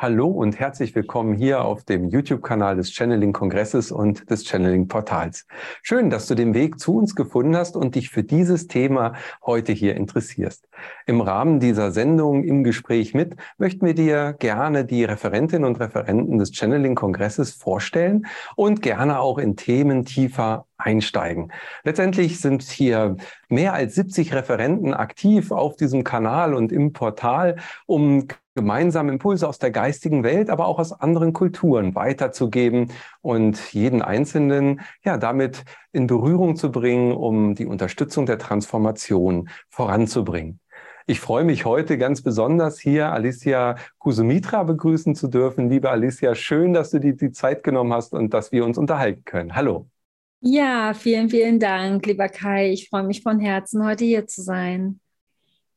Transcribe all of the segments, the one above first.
Hallo und herzlich willkommen hier auf dem YouTube-Kanal des Channeling-Kongresses und des Channeling-Portals. Schön, dass du den Weg zu uns gefunden hast und dich für dieses Thema heute hier interessierst. Im Rahmen dieser Sendung im Gespräch mit möchten wir dir gerne die Referentinnen und Referenten des Channeling-Kongresses vorstellen und gerne auch in Themen tiefer einsteigen. Letztendlich sind hier mehr als 70 Referenten aktiv auf diesem Kanal und im Portal, um gemeinsam Impulse aus der geistigen Welt, aber auch aus anderen Kulturen weiterzugeben und jeden Einzelnen ja damit in Berührung zu bringen, um die Unterstützung der Transformation voranzubringen. Ich freue mich heute ganz besonders hier Alicia Kusumitra begrüßen zu dürfen. Liebe Alicia, schön, dass du dir die Zeit genommen hast und dass wir uns unterhalten können. Hallo. Ja, vielen, vielen Dank, lieber Kai. Ich freue mich von Herzen, heute hier zu sein.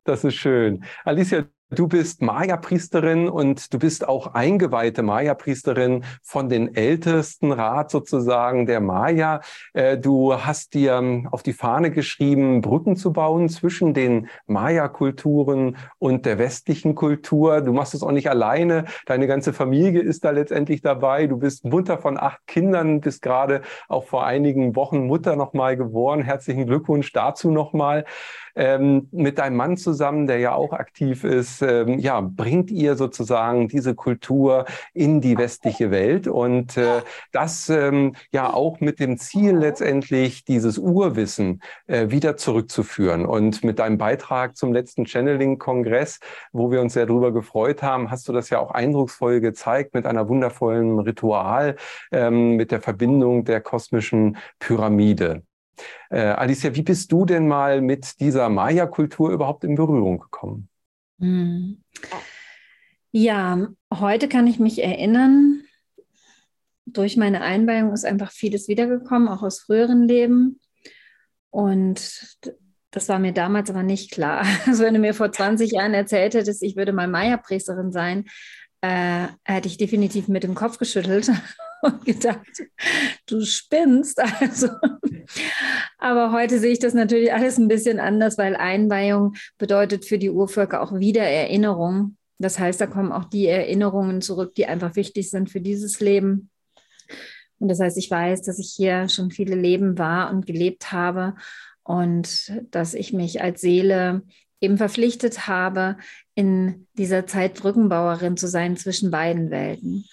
Das ist schön. Alicia, Du bist Maya-Priesterin und du bist auch eingeweihte Maya-Priesterin von den ältesten Rat sozusagen der Maya. Äh, du hast dir auf die Fahne geschrieben, Brücken zu bauen zwischen den Maya-Kulturen und der westlichen Kultur. Du machst es auch nicht alleine. Deine ganze Familie ist da letztendlich dabei. Du bist Mutter von acht Kindern, bist gerade auch vor einigen Wochen Mutter nochmal geworden. Herzlichen Glückwunsch dazu nochmal ähm, mit deinem Mann zusammen, der ja auch aktiv ist, ähm, ja, bringt ihr sozusagen diese Kultur in die westliche Welt und äh, das ähm, ja auch mit dem Ziel letztendlich dieses Urwissen äh, wieder zurückzuführen. Und mit deinem Beitrag zum letzten Channeling-Kongress, wo wir uns sehr darüber gefreut haben, hast du das ja auch eindrucksvoll gezeigt mit einer wundervollen Ritual, ähm, mit der Verbindung der kosmischen Pyramide. Äh, Alicia, wie bist du denn mal mit dieser Maya-Kultur überhaupt in Berührung gekommen? Hm. Ja, heute kann ich mich erinnern, durch meine Einweihung ist einfach vieles wiedergekommen, auch aus früheren Leben. Und das war mir damals aber nicht klar. Also wenn du mir vor 20 Jahren erzählt hättest, ich würde mal Maya-Priesterin sein, äh, hätte ich definitiv mit dem Kopf geschüttelt und gedacht, du spinnst. Also, aber heute sehe ich das natürlich alles ein bisschen anders, weil Einweihung bedeutet für die Urvölker auch Wiedererinnerung. Das heißt, da kommen auch die Erinnerungen zurück, die einfach wichtig sind für dieses Leben. Und das heißt, ich weiß, dass ich hier schon viele Leben war und gelebt habe und dass ich mich als Seele eben verpflichtet habe, in dieser Zeit Brückenbauerin zu sein zwischen beiden Welten.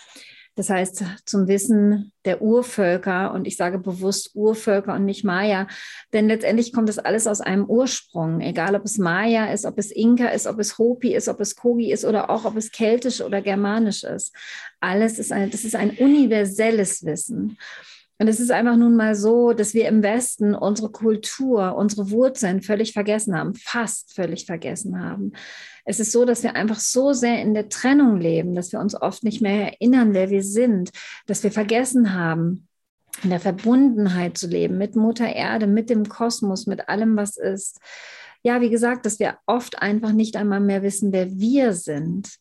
Das heißt, zum Wissen der Urvölker, und ich sage bewusst Urvölker und nicht Maya, denn letztendlich kommt das alles aus einem Ursprung, egal ob es Maya ist, ob es Inka ist, ob es Hopi ist, ob es Kogi ist oder auch ob es keltisch oder germanisch ist. Alles ist ein, das ist ein universelles Wissen. Und es ist einfach nun mal so, dass wir im Westen unsere Kultur, unsere Wurzeln völlig vergessen haben, fast völlig vergessen haben. Es ist so, dass wir einfach so sehr in der Trennung leben, dass wir uns oft nicht mehr erinnern, wer wir sind, dass wir vergessen haben, in der Verbundenheit zu leben mit Mutter Erde, mit dem Kosmos, mit allem, was ist. Ja, wie gesagt, dass wir oft einfach nicht einmal mehr wissen, wer wir sind.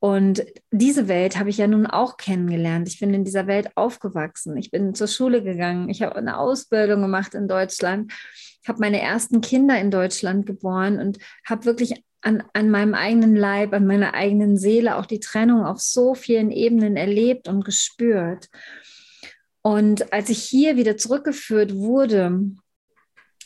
Und diese Welt habe ich ja nun auch kennengelernt. Ich bin in dieser Welt aufgewachsen. Ich bin zur Schule gegangen. Ich habe eine Ausbildung gemacht in Deutschland, habe meine ersten Kinder in Deutschland geboren und habe wirklich an, an meinem eigenen Leib, an meiner eigenen Seele auch die Trennung auf so vielen Ebenen erlebt und gespürt. Und als ich hier wieder zurückgeführt wurde,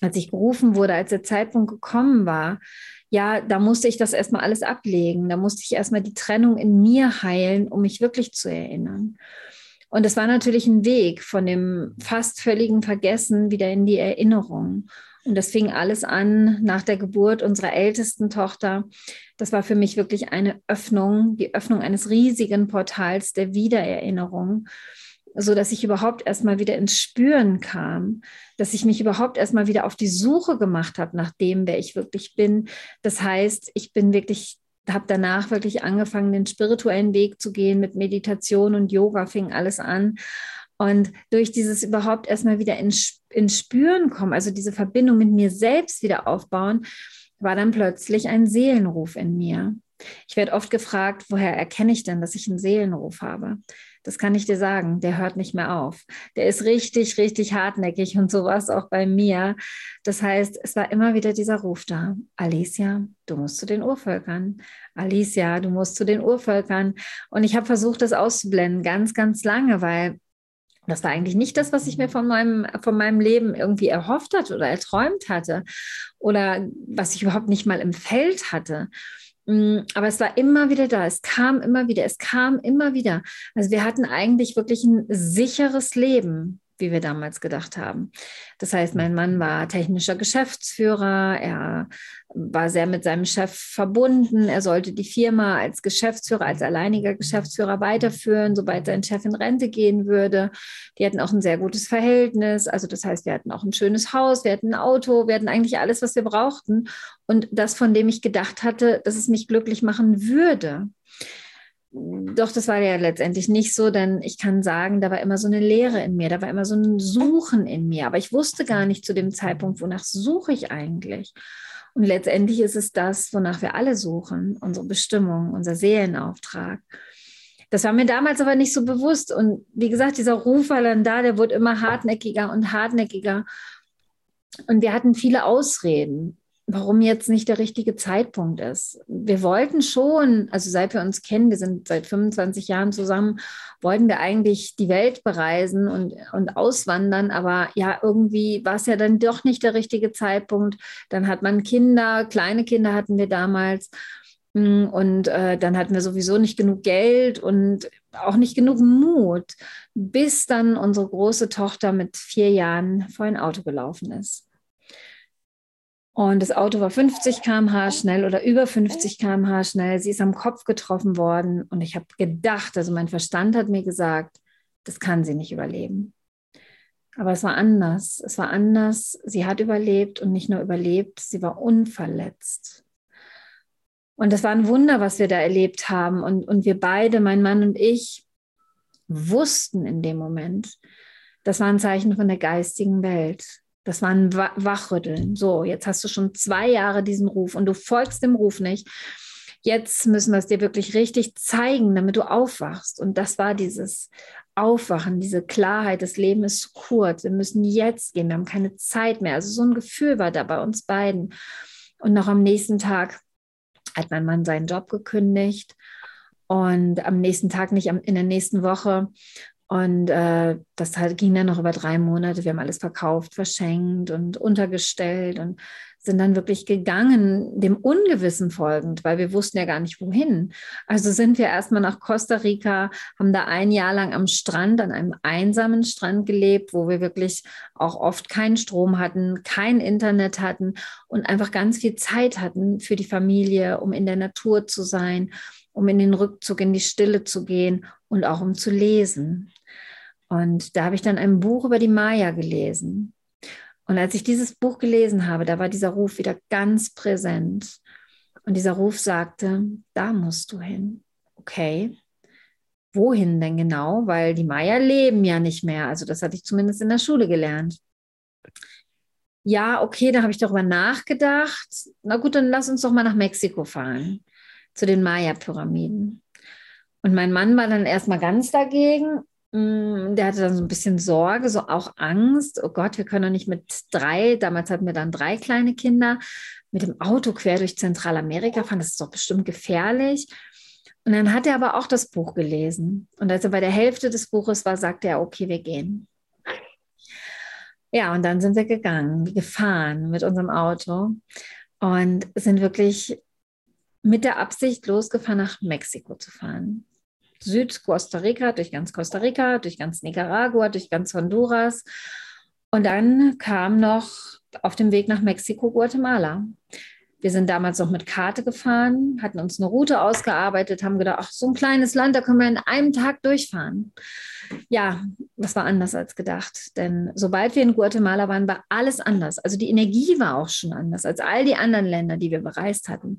als ich gerufen wurde, als der Zeitpunkt gekommen war, ja, da musste ich das erstmal alles ablegen. Da musste ich erstmal die Trennung in mir heilen, um mich wirklich zu erinnern. Und es war natürlich ein Weg von dem fast völligen Vergessen wieder in die Erinnerung. Und das fing alles an nach der Geburt unserer ältesten Tochter. Das war für mich wirklich eine Öffnung, die Öffnung eines riesigen Portals der Wiedererinnerung so dass ich überhaupt erstmal wieder ins Spüren kam, dass ich mich überhaupt erstmal wieder auf die Suche gemacht habe nach dem, wer ich wirklich bin. Das heißt, ich bin wirklich habe danach wirklich angefangen, den spirituellen Weg zu gehen mit Meditation und Yoga fing alles an. Und durch dieses überhaupt erstmal wieder ins, ins Spüren kommen, also diese Verbindung mit mir selbst wieder aufbauen, war dann plötzlich ein Seelenruf in mir. Ich werde oft gefragt, woher erkenne ich denn, dass ich einen Seelenruf habe? Das kann ich dir sagen. Der hört nicht mehr auf. Der ist richtig, richtig hartnäckig und so war es auch bei mir. Das heißt, es war immer wieder dieser Ruf da. Alicia, du musst zu den Urvölkern. Alicia, du musst zu den Urvölkern. Und ich habe versucht, das auszublenden, ganz, ganz lange, weil das war eigentlich nicht das, was ich mir von meinem, von meinem Leben irgendwie erhofft hatte oder erträumt hatte oder was ich überhaupt nicht mal im Feld hatte. Mm, aber es war immer wieder da, es kam immer wieder, es kam immer wieder. Also wir hatten eigentlich wirklich ein sicheres Leben wie wir damals gedacht haben. Das heißt, mein Mann war technischer Geschäftsführer, er war sehr mit seinem Chef verbunden, er sollte die Firma als Geschäftsführer, als alleiniger Geschäftsführer weiterführen, sobald sein Chef in Rente gehen würde. Die hatten auch ein sehr gutes Verhältnis, also das heißt, wir hatten auch ein schönes Haus, wir hatten ein Auto, wir hatten eigentlich alles, was wir brauchten und das, von dem ich gedacht hatte, dass es mich glücklich machen würde. Doch, das war ja letztendlich nicht so, denn ich kann sagen, da war immer so eine Leere in mir, da war immer so ein Suchen in mir, aber ich wusste gar nicht zu dem Zeitpunkt, wonach suche ich eigentlich. Und letztendlich ist es das, wonach wir alle suchen, unsere Bestimmung, unser Seelenauftrag. Das war mir damals aber nicht so bewusst. Und wie gesagt, dieser Ruf war dann da, der wurde immer hartnäckiger und hartnäckiger. Und wir hatten viele Ausreden warum jetzt nicht der richtige Zeitpunkt ist. Wir wollten schon, also seit wir uns kennen, wir sind seit 25 Jahren zusammen, wollten wir eigentlich die Welt bereisen und, und auswandern, aber ja, irgendwie war es ja dann doch nicht der richtige Zeitpunkt. Dann hat man Kinder, kleine Kinder hatten wir damals. Mm, und äh, dann hatten wir sowieso nicht genug Geld und auch nicht genug Mut, bis dann unsere große Tochter mit vier Jahren vor ein Auto gelaufen ist. Und das Auto war 50 km/h schnell oder über 50 km/h schnell. Sie ist am Kopf getroffen worden. Und ich habe gedacht, also mein Verstand hat mir gesagt, das kann sie nicht überleben. Aber es war anders. Es war anders. Sie hat überlebt und nicht nur überlebt, sie war unverletzt. Und das war ein Wunder, was wir da erlebt haben. Und, und wir beide, mein Mann und ich, wussten in dem Moment, das war ein Zeichen von der geistigen Welt. Das war ein Wachrütteln. So, jetzt hast du schon zwei Jahre diesen Ruf und du folgst dem Ruf nicht. Jetzt müssen wir es dir wirklich richtig zeigen, damit du aufwachst. Und das war dieses Aufwachen, diese Klarheit, das Leben ist kurz. Wir müssen jetzt gehen, wir haben keine Zeit mehr. Also so ein Gefühl war da bei uns beiden. Und noch am nächsten Tag hat mein Mann seinen Job gekündigt. Und am nächsten Tag, nicht in der nächsten Woche, und äh, das halt ging dann noch über drei Monate. Wir haben alles verkauft, verschenkt und untergestellt und sind dann wirklich gegangen, dem Ungewissen folgend, weil wir wussten ja gar nicht wohin. Also sind wir erstmal nach Costa Rica, haben da ein Jahr lang am Strand, an einem einsamen Strand gelebt, wo wir wirklich auch oft keinen Strom hatten, kein Internet hatten und einfach ganz viel Zeit hatten für die Familie, um in der Natur zu sein, um in den Rückzug, in die Stille zu gehen und auch um zu lesen. Und da habe ich dann ein Buch über die Maya gelesen. Und als ich dieses Buch gelesen habe, da war dieser Ruf wieder ganz präsent. Und dieser Ruf sagte, da musst du hin. Okay, wohin denn genau? Weil die Maya leben ja nicht mehr. Also das hatte ich zumindest in der Schule gelernt. Ja, okay, da habe ich darüber nachgedacht. Na gut, dann lass uns doch mal nach Mexiko fahren, zu den Maya-Pyramiden. Und mein Mann war dann erstmal ganz dagegen. Mm, der hatte dann so ein bisschen Sorge, so auch Angst. Oh Gott, wir können doch nicht mit drei, damals hatten wir dann drei kleine Kinder, mit dem Auto quer durch Zentralamerika fahren. Das ist doch bestimmt gefährlich. Und dann hat er aber auch das Buch gelesen. Und als er bei der Hälfte des Buches war, sagte er, okay, wir gehen. Ja, und dann sind wir gegangen, gefahren mit unserem Auto und sind wirklich mit der Absicht losgefahren, nach Mexiko zu fahren. Süd-Costa Rica, durch ganz Costa Rica, durch ganz Nicaragua, durch ganz Honduras. Und dann kam noch auf dem Weg nach Mexiko Guatemala. Wir sind damals noch mit Karte gefahren, hatten uns eine Route ausgearbeitet, haben gedacht, ach, so ein kleines Land, da können wir in einem Tag durchfahren. Ja, das war anders als gedacht. Denn sobald wir in Guatemala waren, war alles anders. Also die Energie war auch schon anders als all die anderen Länder, die wir bereist hatten.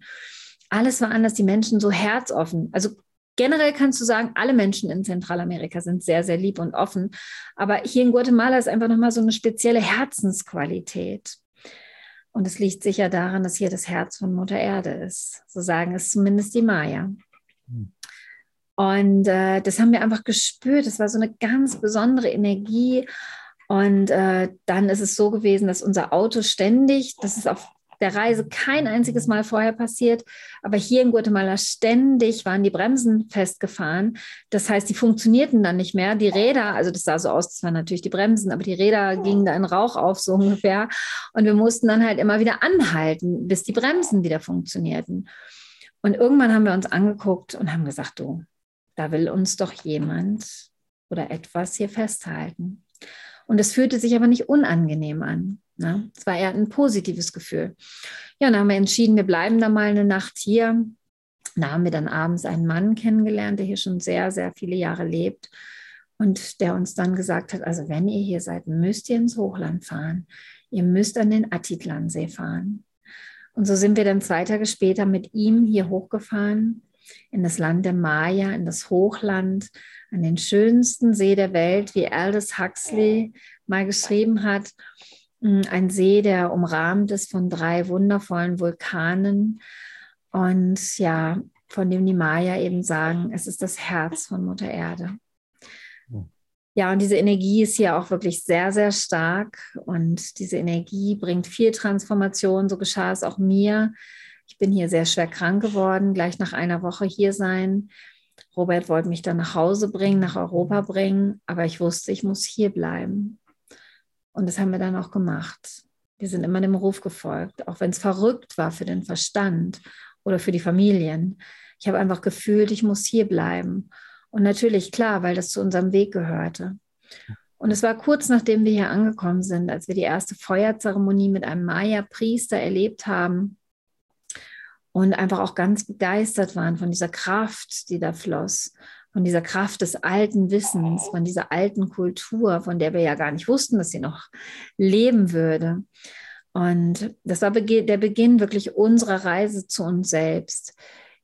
Alles war anders, die Menschen so herzoffen. Also generell kannst du sagen, alle Menschen in Zentralamerika sind sehr, sehr lieb und offen. Aber hier in Guatemala ist einfach nochmal so eine spezielle Herzensqualität. Und es liegt sicher daran, dass hier das Herz von Mutter Erde ist. So sagen es zumindest die Maya. Hm. Und äh, das haben wir einfach gespürt. Das war so eine ganz besondere Energie. Und äh, dann ist es so gewesen, dass unser Auto ständig, das ist auf der Reise kein einziges Mal vorher passiert, aber hier in Guatemala ständig waren die Bremsen festgefahren. Das heißt, die funktionierten dann nicht mehr. Die Räder, also das sah so aus, das waren natürlich die Bremsen, aber die Räder gingen da in Rauch auf, so ungefähr. Und wir mussten dann halt immer wieder anhalten, bis die Bremsen wieder funktionierten. Und irgendwann haben wir uns angeguckt und haben gesagt, du, da will uns doch jemand oder etwas hier festhalten. Und es fühlte sich aber nicht unangenehm an. Ne? Es war eher ein positives Gefühl. Ja, dann haben wir entschieden, wir bleiben da mal eine Nacht hier. Da haben wir dann abends einen Mann kennengelernt, der hier schon sehr, sehr viele Jahre lebt und der uns dann gesagt hat, also wenn ihr hier seid, müsst ihr ins Hochland fahren. Ihr müsst an den Atitlansee fahren. Und so sind wir dann zwei Tage später mit ihm hier hochgefahren in das Land der Maya, in das Hochland, an den schönsten See der Welt, wie Aldous Huxley mal geschrieben hat. Mm, ein See, der umrahmt ist von drei wundervollen Vulkanen und ja, von dem die Maya eben sagen, es ist das Herz von Mutter Erde. Hm. Ja, und diese Energie ist hier auch wirklich sehr, sehr stark und diese Energie bringt viel Transformation. So geschah es auch mir. Ich bin hier sehr schwer krank geworden, gleich nach einer Woche hier sein. Robert wollte mich dann nach Hause bringen, nach Europa bringen, aber ich wusste, ich muss hier bleiben. Und das haben wir dann auch gemacht. Wir sind immer dem Ruf gefolgt, auch wenn es verrückt war für den Verstand oder für die Familien. Ich habe einfach gefühlt, ich muss hier bleiben. Und natürlich, klar, weil das zu unserem Weg gehörte. Und es war kurz nachdem wir hier angekommen sind, als wir die erste Feuerzeremonie mit einem Maya-Priester erlebt haben und einfach auch ganz begeistert waren von dieser Kraft, die da floss von dieser Kraft des alten Wissens, von dieser alten Kultur, von der wir ja gar nicht wussten, dass sie noch leben würde. Und das war der Beginn wirklich unserer Reise zu uns selbst.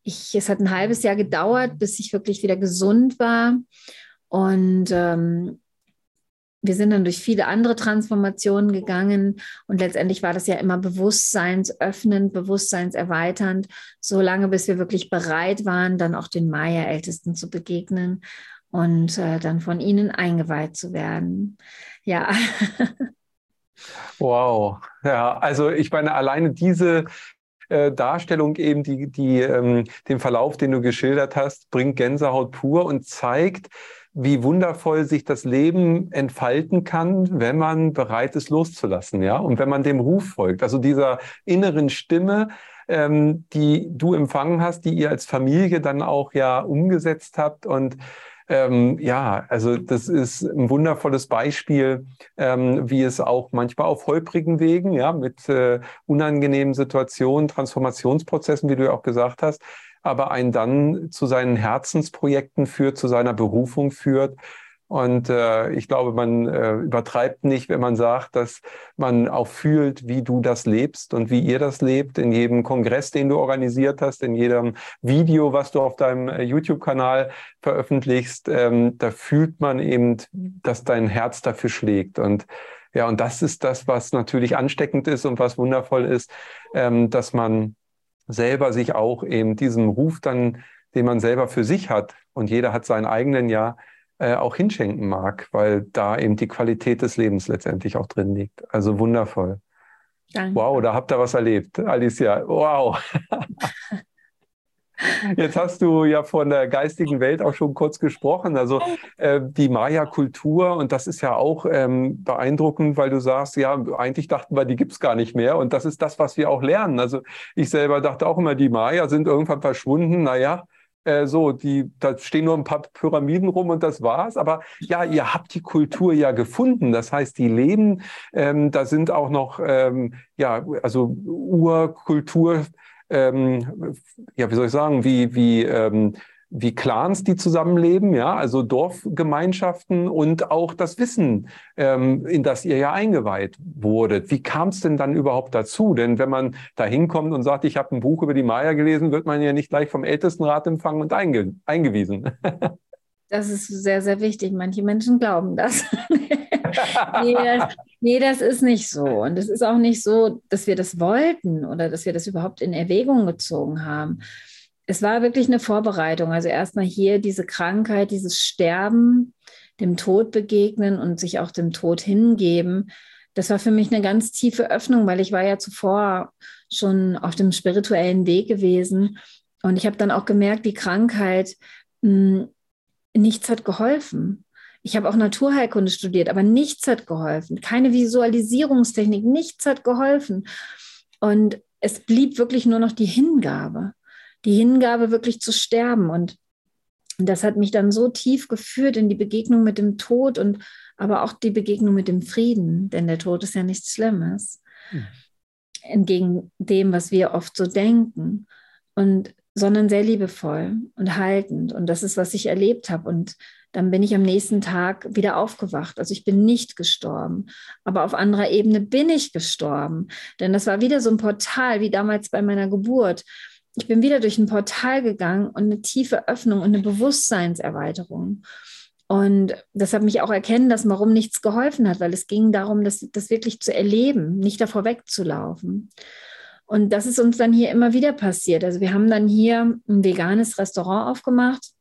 Ich, es hat ein halbes Jahr gedauert, bis ich wirklich wieder gesund war. Und ähm, wir sind dann durch viele andere Transformationen gegangen und letztendlich war das ja immer bewusstseinsöffnend, bewusstseinserweiternd, solange bis wir wirklich bereit waren, dann auch den Maya-Ältesten zu begegnen und äh, dann von ihnen eingeweiht zu werden. Ja. Wow. Ja, also ich meine, alleine diese äh, Darstellung eben, die, die, ähm, den Verlauf, den du geschildert hast, bringt Gänsehaut pur und zeigt, wie wundervoll sich das Leben entfalten kann, wenn man bereit ist, loszulassen, ja, und wenn man dem Ruf folgt. Also dieser inneren Stimme, ähm, die du empfangen hast, die ihr als Familie dann auch ja umgesetzt habt und ähm, ja, also das ist ein wundervolles Beispiel, ähm, wie es auch manchmal auf holprigen Wegen, ja, mit äh, unangenehmen Situationen, Transformationsprozessen, wie du ja auch gesagt hast, aber einen dann zu seinen Herzensprojekten führt, zu seiner Berufung führt. Und äh, ich glaube, man äh, übertreibt nicht, wenn man sagt, dass man auch fühlt, wie du das lebst und wie ihr das lebt in jedem Kongress, den du organisiert hast, in jedem Video, was du auf deinem äh, YouTube-Kanal veröffentlichst. Ähm, da fühlt man eben, dass dein Herz dafür schlägt. Und ja, und das ist das, was natürlich ansteckend ist und was wundervoll ist, ähm, dass man selber sich auch eben diesem Ruf dann, den man selber für sich hat, und jeder hat seinen eigenen ja, äh, auch hinschenken mag, weil da eben die Qualität des Lebens letztendlich auch drin liegt. Also wundervoll. Danke. Wow, da habt ihr was erlebt, Alicia. Wow. Jetzt hast du ja von der geistigen Welt auch schon kurz gesprochen. Also äh, die Maya-Kultur, und das ist ja auch ähm, beeindruckend, weil du sagst, ja, eigentlich dachten wir, die gibt es gar nicht mehr. Und das ist das, was wir auch lernen. Also ich selber dachte auch immer, die Maya sind irgendwann verschwunden. Naja, äh, so, die, da stehen nur ein paar Pyramiden rum und das war's. Aber ja, ihr habt die Kultur ja gefunden. Das heißt, die leben, ähm, da sind auch noch, ähm, ja, also Urkultur ähm, ja, wie soll ich sagen, wie, wie, ähm, wie Clans, die zusammenleben, ja, also Dorfgemeinschaften und auch das Wissen, ähm, in das ihr ja eingeweiht wurdet. Wie kam es denn dann überhaupt dazu? Denn wenn man da hinkommt und sagt, ich habe ein Buch über die Maya gelesen, wird man ja nicht gleich vom Ältestenrat empfangen und einge eingewiesen. Das ist sehr, sehr wichtig. Manche Menschen glauben das. nee, das. nee, das ist nicht so. Und es ist auch nicht so, dass wir das wollten oder dass wir das überhaupt in Erwägung gezogen haben. es war wirklich eine Vorbereitung. Also erstmal hier diese Krankheit, dieses Sterben, dem Tod begegnen und sich auch dem Tod hingeben. Das war für mich eine ganz tiefe Öffnung, weil ich war ja zuvor schon auf dem spirituellen Weg gewesen. Und ich habe dann auch gemerkt, die Krankheit, hm, nichts hat geholfen. Ich habe auch Naturheilkunde studiert, aber nichts hat geholfen. Keine Visualisierungstechnik, nichts hat geholfen. Und es blieb wirklich nur noch die Hingabe die Hingabe wirklich zu sterben. Und das hat mich dann so tief geführt in die Begegnung mit dem Tod und aber auch die Begegnung mit dem Frieden, denn der Tod ist ja nichts Schlimmes. Mhm. Entgegen dem, was wir oft so denken. Und sondern sehr liebevoll und haltend. Und das ist, was ich erlebt habe. Und dann bin ich am nächsten Tag wieder aufgewacht. Also ich bin nicht gestorben, aber auf anderer Ebene bin ich gestorben. Denn das war wieder so ein Portal wie damals bei meiner Geburt ich bin wieder durch ein Portal gegangen und eine tiefe Öffnung und eine Bewusstseinserweiterung. Und das hat mich auch erkennen lassen, warum nichts geholfen hat, weil es ging darum, das, das wirklich zu erleben, nicht davor wegzulaufen. Und das ist uns dann hier immer wieder passiert. Also wir haben dann hier ein veganes Restaurant aufgemacht.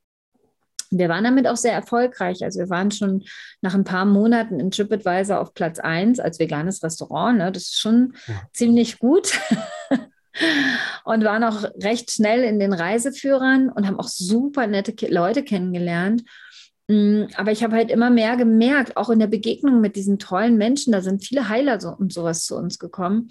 Wir waren damit auch sehr erfolgreich. Also wir waren schon nach ein paar Monaten in TripAdvisor auf Platz 1 als veganes Restaurant. Ne? Das ist schon ja. ziemlich gut. und waren auch recht schnell in den Reiseführern und haben auch super nette Leute kennengelernt. Mm, aber ich habe halt immer mehr gemerkt, auch in der Begegnung mit diesen tollen Menschen, da sind viele Heiler so, und sowas zu uns gekommen.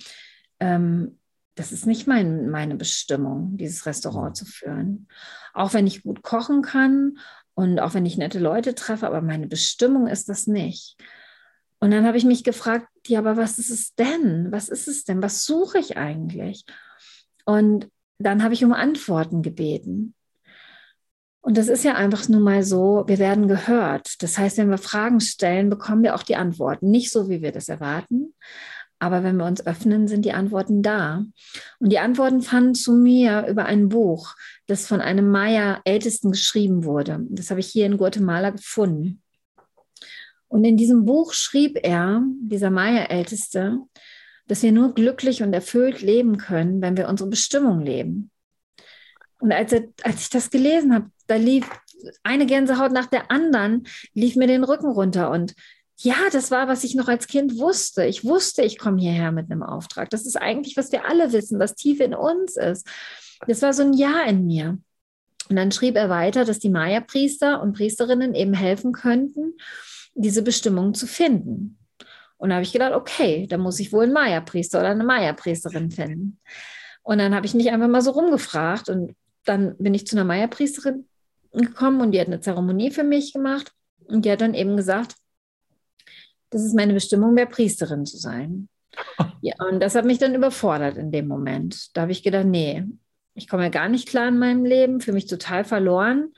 Ähm, das ist nicht mein, meine Bestimmung, dieses Restaurant zu führen. Auch wenn ich gut kochen kann und auch wenn ich nette Leute treffe, aber meine Bestimmung ist das nicht. Und dann habe ich mich gefragt, ja, aber was ist es denn? Was ist es denn? Was suche ich eigentlich? Und dann habe ich um Antworten gebeten. Und das ist ja einfach nur mal so, wir werden gehört. Das heißt, wenn wir Fragen stellen, bekommen wir auch die Antworten. Nicht so, wie wir das erwarten, aber wenn wir uns öffnen, sind die Antworten da. Und die Antworten fanden zu mir über ein Buch, das von einem Maya-Ältesten geschrieben wurde. Das habe ich hier in Guatemala gefunden. Und in diesem Buch schrieb er, dieser Maya-Älteste, dass wir nur glücklich und erfüllt leben können, wenn wir unsere Bestimmung leben. Und als, er, als ich das gelesen habe, da lief eine Gänsehaut nach der anderen, lief mir den Rücken runter. Und ja, das war, was ich noch als Kind wusste. Ich wusste, ich komme hierher mit einem Auftrag. Das ist eigentlich, was wir alle wissen, was tief in uns ist. Das war so ein Ja in mir. Und dann schrieb er weiter, dass die Maya-Priester und Priesterinnen eben helfen könnten, diese Bestimmung zu finden. Und da habe ich gedacht, okay, da muss ich wohl einen Maya-Priester oder eine Maya-Priesterin finden. Und dann habe ich mich einfach mal so rumgefragt und dann bin ich zu einer Maya-Priesterin gekommen und die hat eine Zeremonie für mich gemacht und die hat dann eben gesagt, das ist meine Bestimmung, mehr Priesterin zu sein. Ja, und das hat mich dann überfordert in dem Moment. Da habe ich gedacht, nee, ich komme ja gar nicht klar in meinem Leben, für mich total verloren.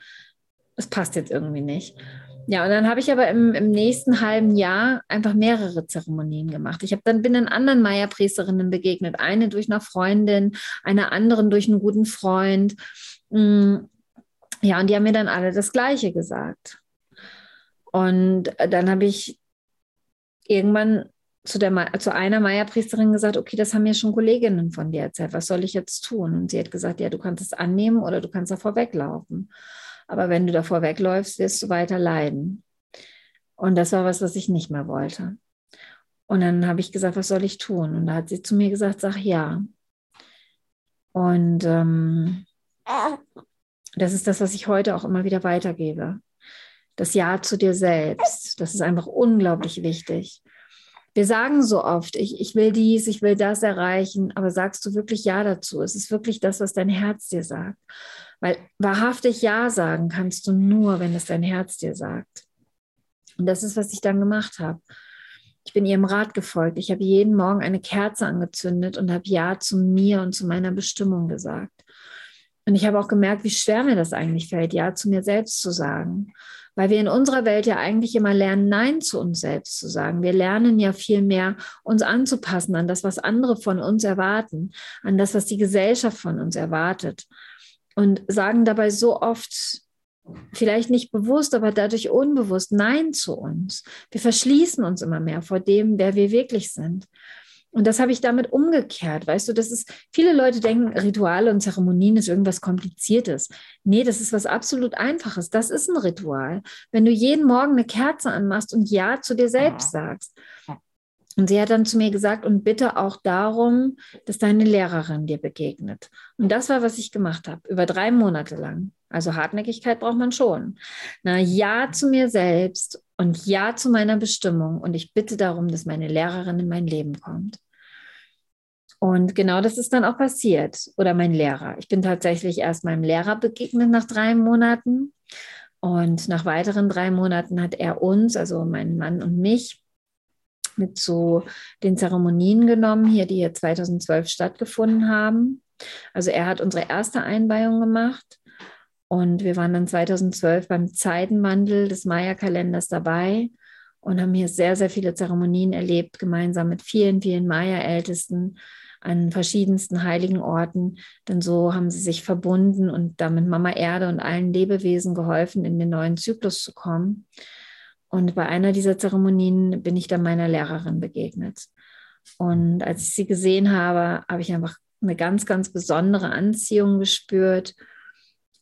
Das passt jetzt irgendwie nicht. Ja, und dann habe ich aber im, im, nächsten halben Jahr einfach mehrere Zeremonien gemacht. Ich habe dann bin dann anderen Maya-Priesterinnen begegnet. Eine durch eine Freundin, eine anderen durch einen guten Freund. Mm, ja, und die haben mir dann alle das Gleiche gesagt. Und dann habe ich irgendwann zu, der, zu einer Maya-Priesterin gesagt, okay, das haben mir schon Kolleginnen von dir erzählt, was soll ich jetzt tun? Und sie hat gesagt, ja, du kannst es annehmen oder du kannst davor weglaufen. Aber wenn du davor wegläufst, wirst du weiter leiden. Und das war was, was ich nicht mehr wollte. Und dann habe ich gesagt, was soll ich tun? Und da hat sie zu mir gesagt, sag ja. Und ähm, das ist das, was ich heute auch immer wieder weitergebe. Das Ja zu dir selbst. Das ist einfach unglaublich wichtig. Wir sagen so oft, ich, ich will dies, ich will das erreichen, aber sagst du wirklich Ja dazu? Es ist wirklich das, was dein Herz dir sagt. Weil wahrhaftig Ja sagen kannst du nur, wenn es dein Herz dir sagt. Und das ist, was ich dann gemacht habe. Ich bin ihrem Rat gefolgt. Ich habe jeden Morgen eine Kerze angezündet und habe Ja zu mir und zu meiner Bestimmung gesagt. Und ich habe auch gemerkt, wie schwer mir das eigentlich fällt, Ja zu mir selbst zu sagen. Weil wir in unserer Welt ja eigentlich immer lernen, Nein zu uns selbst zu sagen. Wir lernen ja viel mehr, uns anzupassen an das, was andere von uns erwarten, an das, was die Gesellschaft von uns erwartet und sagen dabei so oft, vielleicht nicht bewusst, aber dadurch unbewusst Nein zu uns. Wir verschließen uns immer mehr vor dem, wer wir wirklich sind. Und das habe ich damit umgekehrt. Weißt du, das ist, viele Leute denken, Rituale und Zeremonien ist irgendwas Kompliziertes. Nee, das ist was absolut Einfaches. Das ist ein Ritual. Wenn du jeden Morgen eine Kerze anmachst und Ja zu dir selbst sagst. Und sie hat dann zu mir gesagt, und bitte auch darum, dass deine Lehrerin dir begegnet. Und das war, was ich gemacht habe, über drei Monate lang. Also Hartnäckigkeit braucht man schon. Na, ja zu mir selbst und ja zu meiner Bestimmung. Und ich bitte darum, dass meine Lehrerin in mein Leben kommt. Und genau das ist dann auch passiert. Oder mein Lehrer. Ich bin tatsächlich erst meinem Lehrer begegnet nach drei Monaten. Und nach weiteren drei Monaten hat er uns, also meinen Mann und mich, mit zu den Zeremonien genommen, hier, die hier 2012 stattgefunden haben. Also er hat unsere erste Einweihung gemacht und wir waren dann 2012 beim Zeitenwandel des Maya-Kalenders dabei und haben hier sehr, sehr viele Zeremonien erlebt, gemeinsam mit vielen, vielen Maya-Ältesten an verschiedensten heiligen Orten. Denn so haben sie sich verbunden und damit Mama Erde und allen Lebewesen geholfen, in den neuen Zyklus zu kommen. Und bei einer dieser Zeremonien bin ich dann meiner Lehrerin begegnet. Und als ich sie gesehen habe, habe ich einfach eine ganz, ganz besondere Anziehung gespürt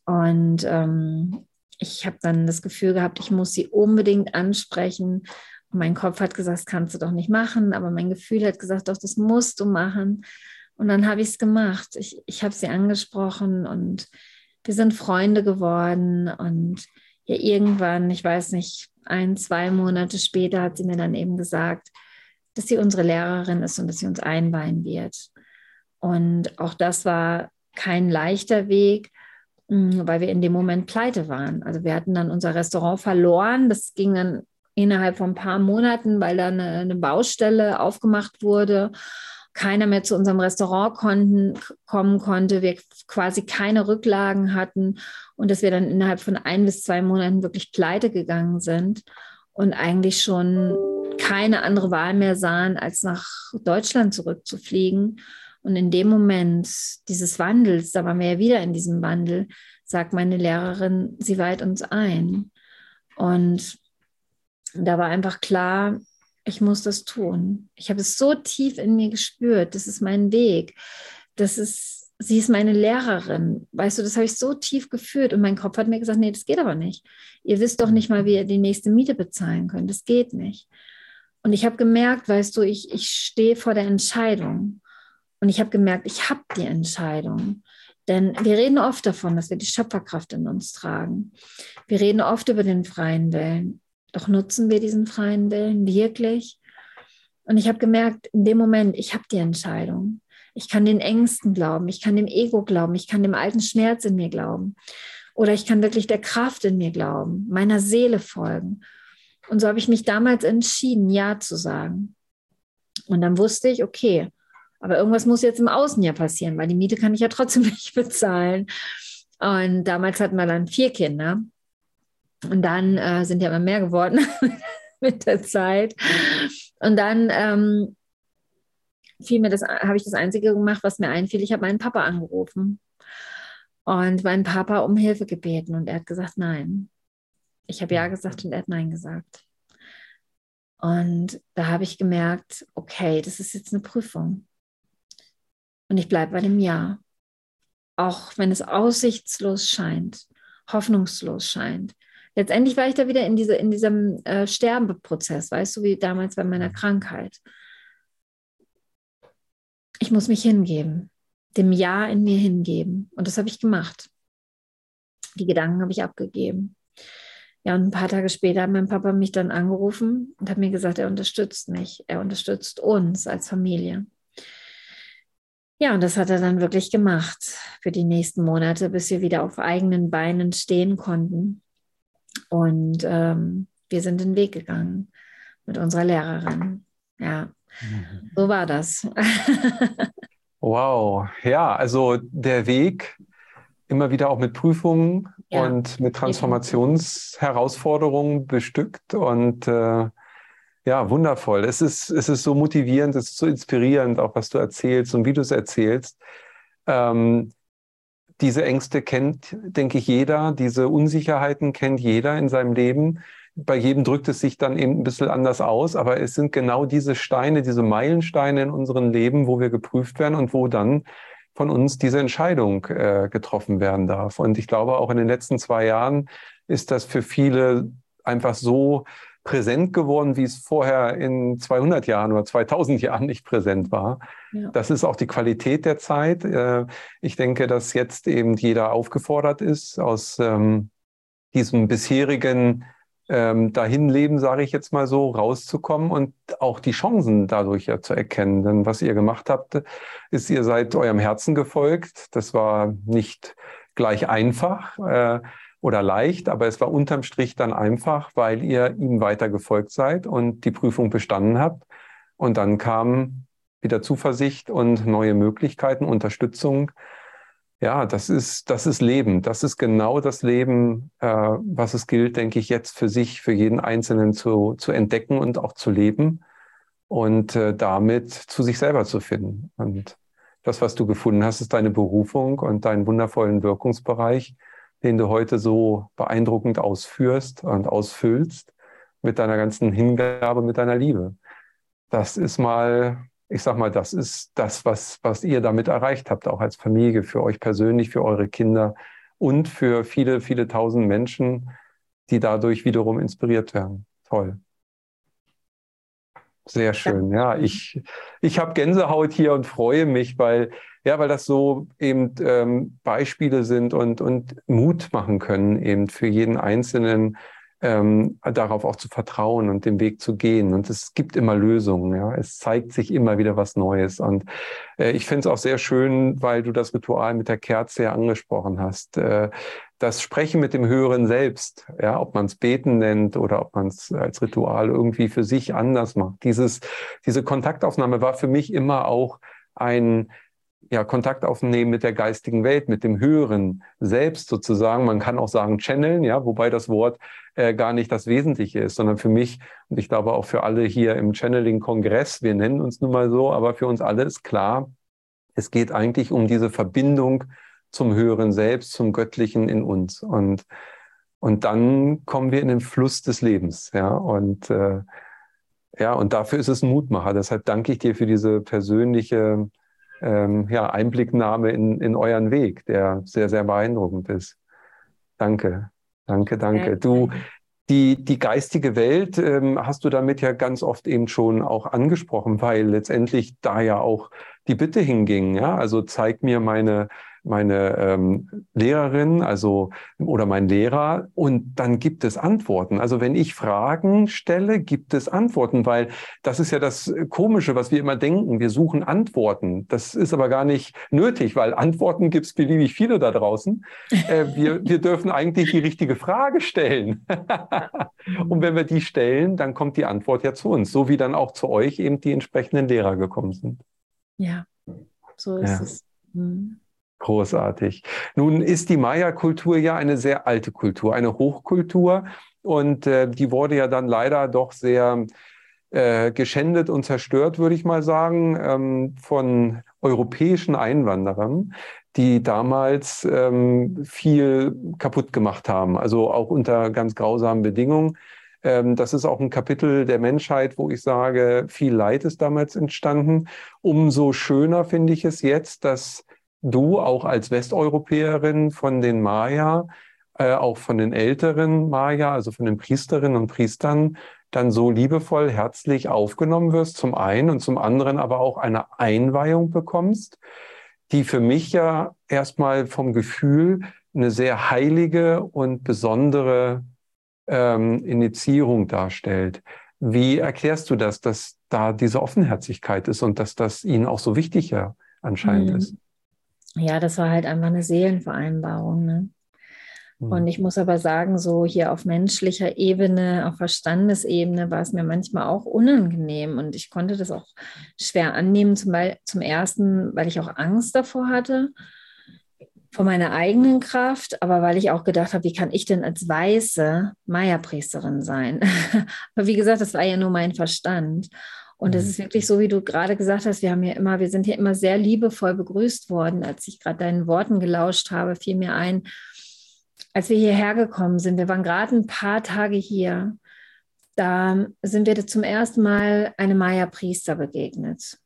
und ähm, ich habe dann das Gefühl gehabt, ich muss sie unbedingt ansprechen. Und mein Kopf hat gesagt, das kannst du doch nicht machen, aber mein Gefühl hat gesagt, doch, das musst du machen. Und dann habe ich es gemacht. Ich, ich habe sie angesprochen und wir sind Freunde geworden. Und ja, irgendwann, ich weiß nicht, ein, zwei Monate später hat sie mir dann eben gesagt, dass sie unsere Lehrerin ist und dass sie uns einweihen wird. Und auch das war kein leichter Weg, weil wir in dem Moment pleite waren. Also wir hatten dann unser Restaurant verloren. Das ging dann innerhalb von ein paar Monaten, weil da eine, eine Baustelle aufgemacht wurde. Keiner mehr zu unserem Restaurant konnten, kommen konnte, wir quasi keine Rücklagen hatten und dass wir dann innerhalb von ein bis zwei Monaten wirklich pleite gegangen sind und eigentlich schon keine andere Wahl mehr sahen, als nach Deutschland zurückzufliegen. Und in dem Moment dieses Wandels, da waren wir ja wieder in diesem Wandel, sagt meine Lehrerin, sie weiht uns ein. Und da war einfach klar, ich muss das tun. Ich habe es so tief in mir gespürt, das ist mein Weg. Das ist, sie ist meine Lehrerin. Weißt du, das habe ich so tief gefühlt und mein Kopf hat mir gesagt, nee, das geht aber nicht. Ihr wisst doch nicht mal, wie ihr die nächste Miete bezahlen könnt. Das geht nicht. Und ich habe gemerkt, weißt du, ich, ich stehe vor der Entscheidung. Und ich habe gemerkt, ich habe die Entscheidung. Denn wir reden oft davon, dass wir die Schöpferkraft in uns tragen. Wir reden oft über den freien Willen. Doch nutzen wir diesen freien Willen wirklich? Und ich habe gemerkt, in dem Moment, ich habe die Entscheidung. Ich kann den Ängsten glauben, ich kann dem Ego glauben, ich kann dem alten Schmerz in mir glauben. Oder ich kann wirklich der Kraft in mir glauben, meiner Seele folgen. Und so habe ich mich damals entschieden, Ja zu sagen. Und dann wusste ich, okay, aber irgendwas muss jetzt im Außen ja passieren, weil die Miete kann ich ja trotzdem nicht bezahlen. Und damals hatten wir dann vier Kinder. Und dann äh, sind ja immer mehr geworden mit der Zeit. Und dann ähm, fiel mir das, habe ich das Einzige gemacht, was mir einfiel. Ich habe meinen Papa angerufen und meinen Papa um Hilfe gebeten. Und er hat gesagt, nein. Ich habe ja gesagt und er hat nein gesagt. Und da habe ich gemerkt, okay, das ist jetzt eine Prüfung. Und ich bleibe bei dem Ja. Auch wenn es aussichtslos scheint, hoffnungslos scheint. Letztendlich war ich da wieder in, diese, in diesem äh, Sterbeprozess, weißt du, wie damals bei meiner mhm. Krankheit. Ich muss mich hingeben, dem Ja in mir hingeben. Und das habe ich gemacht. Die Gedanken habe ich abgegeben. Ja, und ein paar Tage später hat mein Papa mich dann angerufen und hat mir gesagt, er unterstützt mich. Er unterstützt uns als Familie. Ja, und das hat er dann wirklich gemacht für die nächsten Monate, bis wir wieder auf eigenen Beinen stehen konnten. Und ähm, wir sind den Weg gegangen mit unserer Lehrerin. Ja, mhm. so war das. wow, ja, also der Weg immer wieder auch mit Prüfungen ja. und mit Transformationsherausforderungen bestückt und äh, ja, wundervoll. Es ist, es ist so motivierend, es ist so inspirierend, auch was du erzählst und wie du es erzählst. Ähm, diese Ängste kennt, denke ich, jeder. Diese Unsicherheiten kennt jeder in seinem Leben. bei jedem drückt es sich dann eben ein bisschen anders aus, aber es sind genau diese Steine, diese Meilensteine in unserem Leben, wo wir geprüft werden und wo dann von uns diese Entscheidung äh, getroffen werden darf. Und ich glaube, auch in den letzten zwei Jahren ist das für viele einfach so präsent geworden, wie es vorher in 200 Jahren oder 2000 Jahren nicht präsent war. Ja. Das ist auch die Qualität der Zeit. Äh, ich denke, dass jetzt eben jeder aufgefordert ist, aus ähm, diesem bisherigen ähm, Dahinleben, sage ich jetzt mal so, rauszukommen und auch die Chancen dadurch ja zu erkennen. Denn was ihr gemacht habt, ist, ihr seid eurem Herzen gefolgt. Das war nicht gleich einfach äh, oder leicht, aber es war unterm Strich dann einfach, weil ihr ihm weiter gefolgt seid und die Prüfung bestanden habt. Und dann kam wieder Zuversicht und neue Möglichkeiten, Unterstützung ja, das ist, das ist Leben. Das ist genau das Leben, äh, was es gilt, denke ich, jetzt für sich, für jeden Einzelnen zu, zu entdecken und auch zu leben und äh, damit zu sich selber zu finden. Und das, was du gefunden hast, ist deine Berufung und deinen wundervollen Wirkungsbereich, den du heute so beeindruckend ausführst und ausfüllst mit deiner ganzen Hingabe, mit deiner Liebe. Das ist mal ich sag mal, das ist das, was, was ihr damit erreicht habt, auch als Familie, für euch persönlich, für eure Kinder und für viele, viele tausend Menschen, die dadurch wiederum inspiriert werden. Toll. Sehr schön. Ja, ich, ich habe Gänsehaut hier und freue mich, weil, ja, weil das so eben ähm, Beispiele sind und, und Mut machen können, eben für jeden Einzelnen, ähm, darauf auch zu vertrauen und den Weg zu gehen. Und es gibt immer Lösungen. Ja? Es zeigt sich immer wieder was Neues. Und äh, ich finde es auch sehr schön, weil du das Ritual mit der Kerze ja angesprochen hast. Äh, das Sprechen mit dem Höheren Selbst, ja, ob man es Beten nennt oder ob man es als Ritual irgendwie für sich anders macht. Dieses, diese Kontaktaufnahme war für mich immer auch ein ja, Kontakt aufnehmen mit der geistigen Welt, mit dem Höheren selbst sozusagen. Man kann auch sagen channeln, ja, wobei das Wort äh, gar nicht das Wesentliche ist, sondern für mich und ich glaube auch für alle hier im Channeling-Kongress, wir nennen uns nun mal so, aber für uns alle ist klar, es geht eigentlich um diese Verbindung zum Höheren Selbst, zum Göttlichen in uns. Und, und dann kommen wir in den Fluss des Lebens, ja, und äh, ja, und dafür ist es ein Mutmacher. Deshalb danke ich dir für diese persönliche ähm, ja, Einblicknahme in, in euren Weg, der sehr, sehr beeindruckend ist. Danke, danke, danke. Du, die, die geistige Welt ähm, hast du damit ja ganz oft eben schon auch angesprochen, weil letztendlich da ja auch die Bitte hinging. Ja? Also zeig mir meine, meine ähm, Lehrerin, also oder mein Lehrer, und dann gibt es Antworten. Also wenn ich Fragen stelle, gibt es Antworten, weil das ist ja das Komische, was wir immer denken. Wir suchen Antworten. Das ist aber gar nicht nötig, weil Antworten gibt es beliebig viele da draußen. Äh, wir, wir dürfen eigentlich die richtige Frage stellen. und wenn wir die stellen, dann kommt die Antwort ja zu uns, so wie dann auch zu euch eben die entsprechenden Lehrer gekommen sind. Ja, so ist ja. es. Mhm. Großartig. Nun ist die Maya-Kultur ja eine sehr alte Kultur, eine Hochkultur. Und äh, die wurde ja dann leider doch sehr äh, geschändet und zerstört, würde ich mal sagen, ähm, von europäischen Einwanderern, die damals ähm, viel kaputt gemacht haben, also auch unter ganz grausamen Bedingungen. Ähm, das ist auch ein Kapitel der Menschheit, wo ich sage, viel Leid ist damals entstanden. Umso schöner finde ich es jetzt, dass du auch als Westeuropäerin von den Maya, äh, auch von den älteren Maya, also von den Priesterinnen und Priestern, dann so liebevoll, herzlich aufgenommen wirst, zum einen und zum anderen aber auch eine Einweihung bekommst, die für mich ja erstmal vom Gefühl eine sehr heilige und besondere ähm, Initiierung darstellt. Wie erklärst du das, dass da diese Offenherzigkeit ist und dass das ihnen auch so wichtig ja anscheinend mhm. ist? Ja, das war halt einfach eine Seelenvereinbarung. Ne? Mhm. Und ich muss aber sagen, so hier auf menschlicher Ebene, auf Verstandesebene war es mir manchmal auch unangenehm und ich konnte das auch schwer annehmen. Zum, zum ersten, weil ich auch Angst davor hatte, vor meiner eigenen Kraft, aber weil ich auch gedacht habe, wie kann ich denn als weiße Maya-Priesterin sein? aber wie gesagt, das war ja nur mein Verstand. Und es mhm. ist wirklich so, wie du gerade gesagt hast, wir haben ja immer, wir sind ja immer sehr liebevoll begrüßt worden. Als ich gerade deinen Worten gelauscht habe, fiel mir ein, als wir hierher gekommen sind, wir waren gerade ein paar Tage hier da sind wir zum ersten Mal einem Maya-Priester begegnet.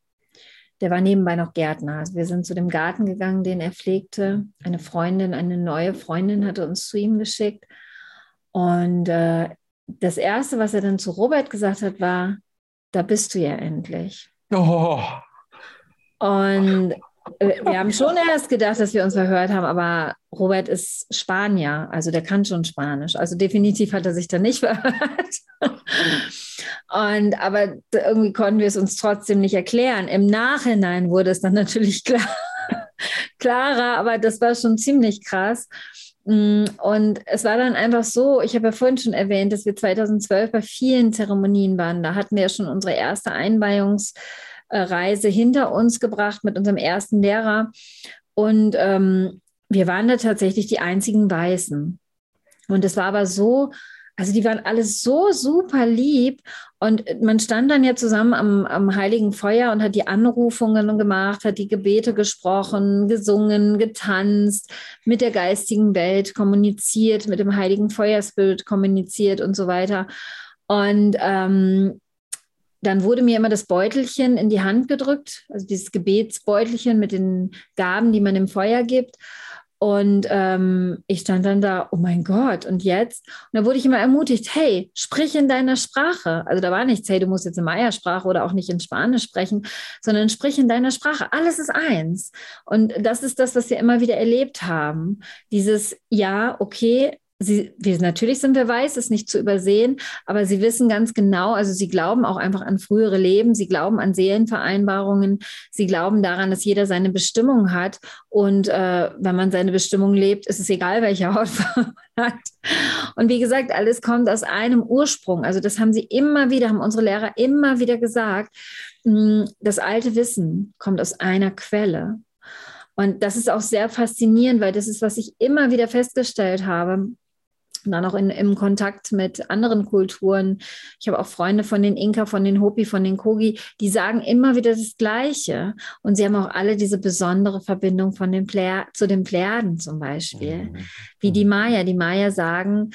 Der war nebenbei noch Gärtner. Also wir sind zu dem Garten gegangen, den er pflegte. Eine Freundin, eine neue Freundin hatte uns zu ihm geschickt. Und äh, das Erste, was er dann zu Robert gesagt hat, war, da bist du ja endlich. Oh. Und äh, wir haben schon erst gedacht, dass wir uns verhört haben, aber Robert ist Spanier, also der kann schon Spanisch. Also definitiv hat er sich da nicht verhört. Und aber irgendwie konnten wir es uns trotzdem nicht erklären. Im Nachhinein wurde es dann natürlich klar, klarer, aber das war schon ziemlich krass. Mm, und es war dann einfach so, ich habe ja vorhin schon erwähnt, dass wir 2012 bei vielen Zeremonien waren. Da hatten wir ja schon unsere erste Einweihungsreise hinter uns gebracht mit unserem ersten Lehrer. Und ähm, wir waren da tatsächlich die einzigen Weißen. Und es war aber so, also die waren alles so super lieb und man stand dann ja zusammen am, am Heiligen Feuer und hat die Anrufungen gemacht, hat die Gebete gesprochen, gesungen, getanzt, mit der geistigen Welt kommuniziert, mit dem Heiligen Feuerspirit kommuniziert und so weiter. Und ähm, dann wurde mir immer das Beutelchen in die Hand gedrückt, also dieses Gebetsbeutelchen mit den Gaben, die man im Feuer gibt. Und ähm, ich stand dann da, oh mein Gott, und jetzt? Und da wurde ich immer ermutigt, hey, sprich in deiner Sprache. Also da war nichts, hey, du musst jetzt in Maya-Sprache oder auch nicht in Spanisch sprechen, sondern sprich in deiner Sprache. Alles ist eins. Und das ist das, was wir immer wieder erlebt haben. Dieses, ja, okay, Sie, wir, natürlich sind wir weiß, ist nicht zu übersehen, aber sie wissen ganz genau, also sie glauben auch einfach an frühere Leben, sie glauben an Seelenvereinbarungen, sie glauben daran, dass jeder seine Bestimmung hat. Und äh, wenn man seine Bestimmung lebt, ist es egal, welche Hautfarbe man hat. Und wie gesagt, alles kommt aus einem Ursprung. Also das haben sie immer wieder, haben unsere Lehrer immer wieder gesagt. Hm, das alte Wissen kommt aus einer Quelle. Und das ist auch sehr faszinierend, weil das ist, was ich immer wieder festgestellt habe und dann auch in, im Kontakt mit anderen Kulturen. Ich habe auch Freunde von den Inka, von den Hopi, von den Kogi, die sagen immer wieder das Gleiche. Und sie haben auch alle diese besondere Verbindung von den Plär zu den Pläden zum Beispiel. Mhm. Wie die Maya. Die Maya sagen,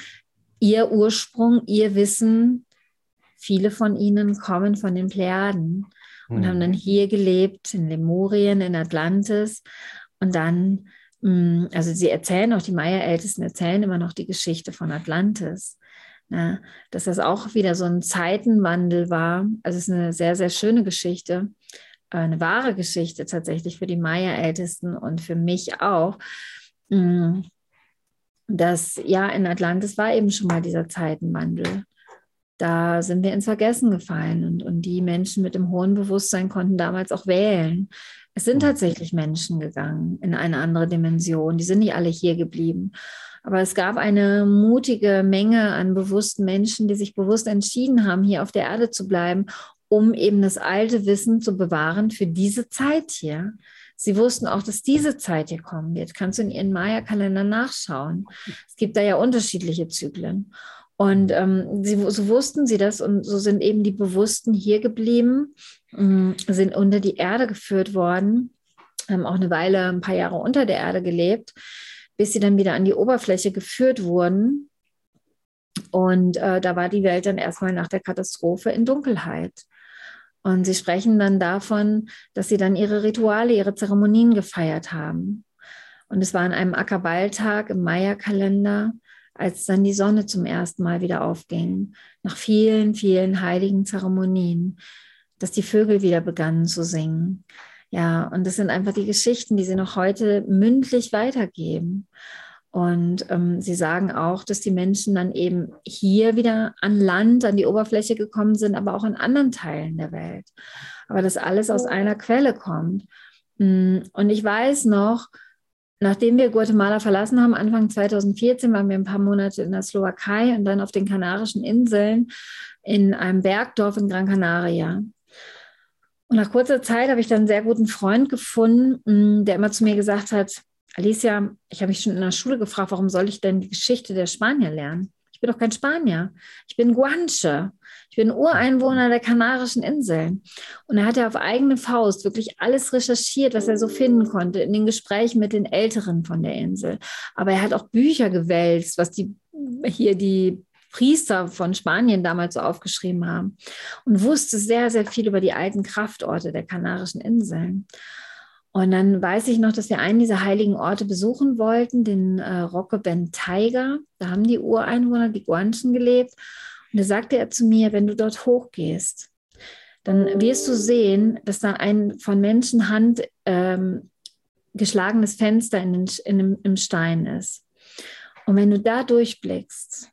ihr Ursprung, ihr Wissen, viele von ihnen kommen von den Pläden und mhm. haben dann hier gelebt, in Lemurien, in Atlantis. Und dann also sie erzählen auch, die Maya-Ältesten erzählen immer noch die Geschichte von Atlantis. Ja, dass das auch wieder so ein Zeitenwandel war. Also es ist eine sehr, sehr schöne Geschichte, äh, eine wahre Geschichte tatsächlich für die Maya-Ältesten und für mich auch. Mm, dass ja, in Atlantis war eben schon mal dieser Zeitenwandel. Da sind wir ins Vergessen gefallen und, und die Menschen mit dem hohen Bewusstsein konnten damals auch wählen. Es sind tatsächlich Menschen gegangen in eine andere Dimension. Die sind nicht alle hier geblieben. Aber es gab eine mutige Menge an bewussten Menschen, die sich bewusst entschieden haben, hier auf der Erde zu bleiben, um eben das alte Wissen zu bewahren für diese Zeit hier. Sie wussten auch, dass diese Zeit hier kommen wird. Kannst du in ihren Maya-Kalender nachschauen. Es gibt da ja unterschiedliche Zyklen. Und ähm, sie, so wussten sie das und so sind eben die Bewussten hier geblieben, äh, sind unter die Erde geführt worden, haben auch eine Weile, ein paar Jahre unter der Erde gelebt, bis sie dann wieder an die Oberfläche geführt wurden. Und äh, da war die Welt dann erstmal nach der Katastrophe in Dunkelheit. Und sie sprechen dann davon, dass sie dann ihre Rituale, ihre Zeremonien gefeiert haben. Und es war an einem Ackerballtag im Maya-Kalender als dann die Sonne zum ersten Mal wieder aufging, nach vielen, vielen heiligen Zeremonien, dass die Vögel wieder begannen zu singen. Ja, und das sind einfach die Geschichten, die sie noch heute mündlich weitergeben. Und ähm, sie sagen auch, dass die Menschen dann eben hier wieder an Land, an die Oberfläche gekommen sind, aber auch in anderen Teilen der Welt. Aber dass alles aus einer Quelle kommt. Mm, und ich weiß noch, Nachdem wir Guatemala verlassen haben, Anfang 2014, waren wir ein paar Monate in der Slowakei und dann auf den Kanarischen Inseln in einem Bergdorf in Gran Canaria. Und nach kurzer Zeit habe ich dann einen sehr guten Freund gefunden, mm, der immer zu mir gesagt hat, Alicia, ich habe mich schon in der Schule gefragt, warum soll ich denn die Geschichte der Spanier lernen? Ich bin doch kein Spanier. Ich bin Guanche. Ich bin Ureinwohner der Kanarischen Inseln. Und er hat ja auf eigene Faust wirklich alles recherchiert, was er so finden konnte in den Gesprächen mit den Älteren von der Insel. Aber er hat auch Bücher gewälzt, was die hier die Priester von Spanien damals so aufgeschrieben haben und wusste sehr, sehr viel über die alten Kraftorte der Kanarischen Inseln. Und dann weiß ich noch, dass wir einen dieser heiligen Orte besuchen wollten, den äh, Roque Bentayga. Da haben die Ureinwohner, die Guanchen, gelebt. Und da sagte er zu mir, wenn du dort hochgehst, dann wirst du sehen, dass da ein von Menschenhand ähm, geschlagenes Fenster in den, in im Stein ist. Und wenn du da durchblickst,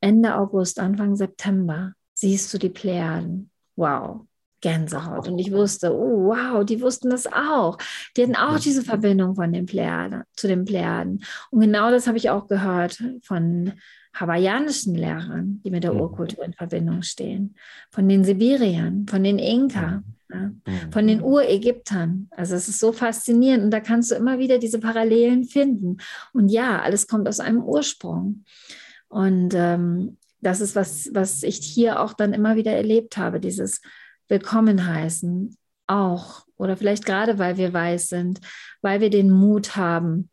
Ende August, Anfang September, siehst du die Plejaden. Wow. Gänsehaut. Und ich wusste, oh wow, die wussten das auch. Die hatten auch diese Verbindung von den Plejaden, zu den Plejaden. Und genau das habe ich auch gehört von hawaiianischen Lehrern, die mit der Urkultur in Verbindung stehen, von den Sibiriern, von den Inka, ja, von den Urägyptern. Also es ist so faszinierend und da kannst du immer wieder diese Parallelen finden. Und ja, alles kommt aus einem Ursprung. Und ähm, das ist was, was ich hier auch dann immer wieder erlebt habe, dieses willkommen heißen, auch oder vielleicht gerade weil wir weiß sind, weil wir den Mut haben,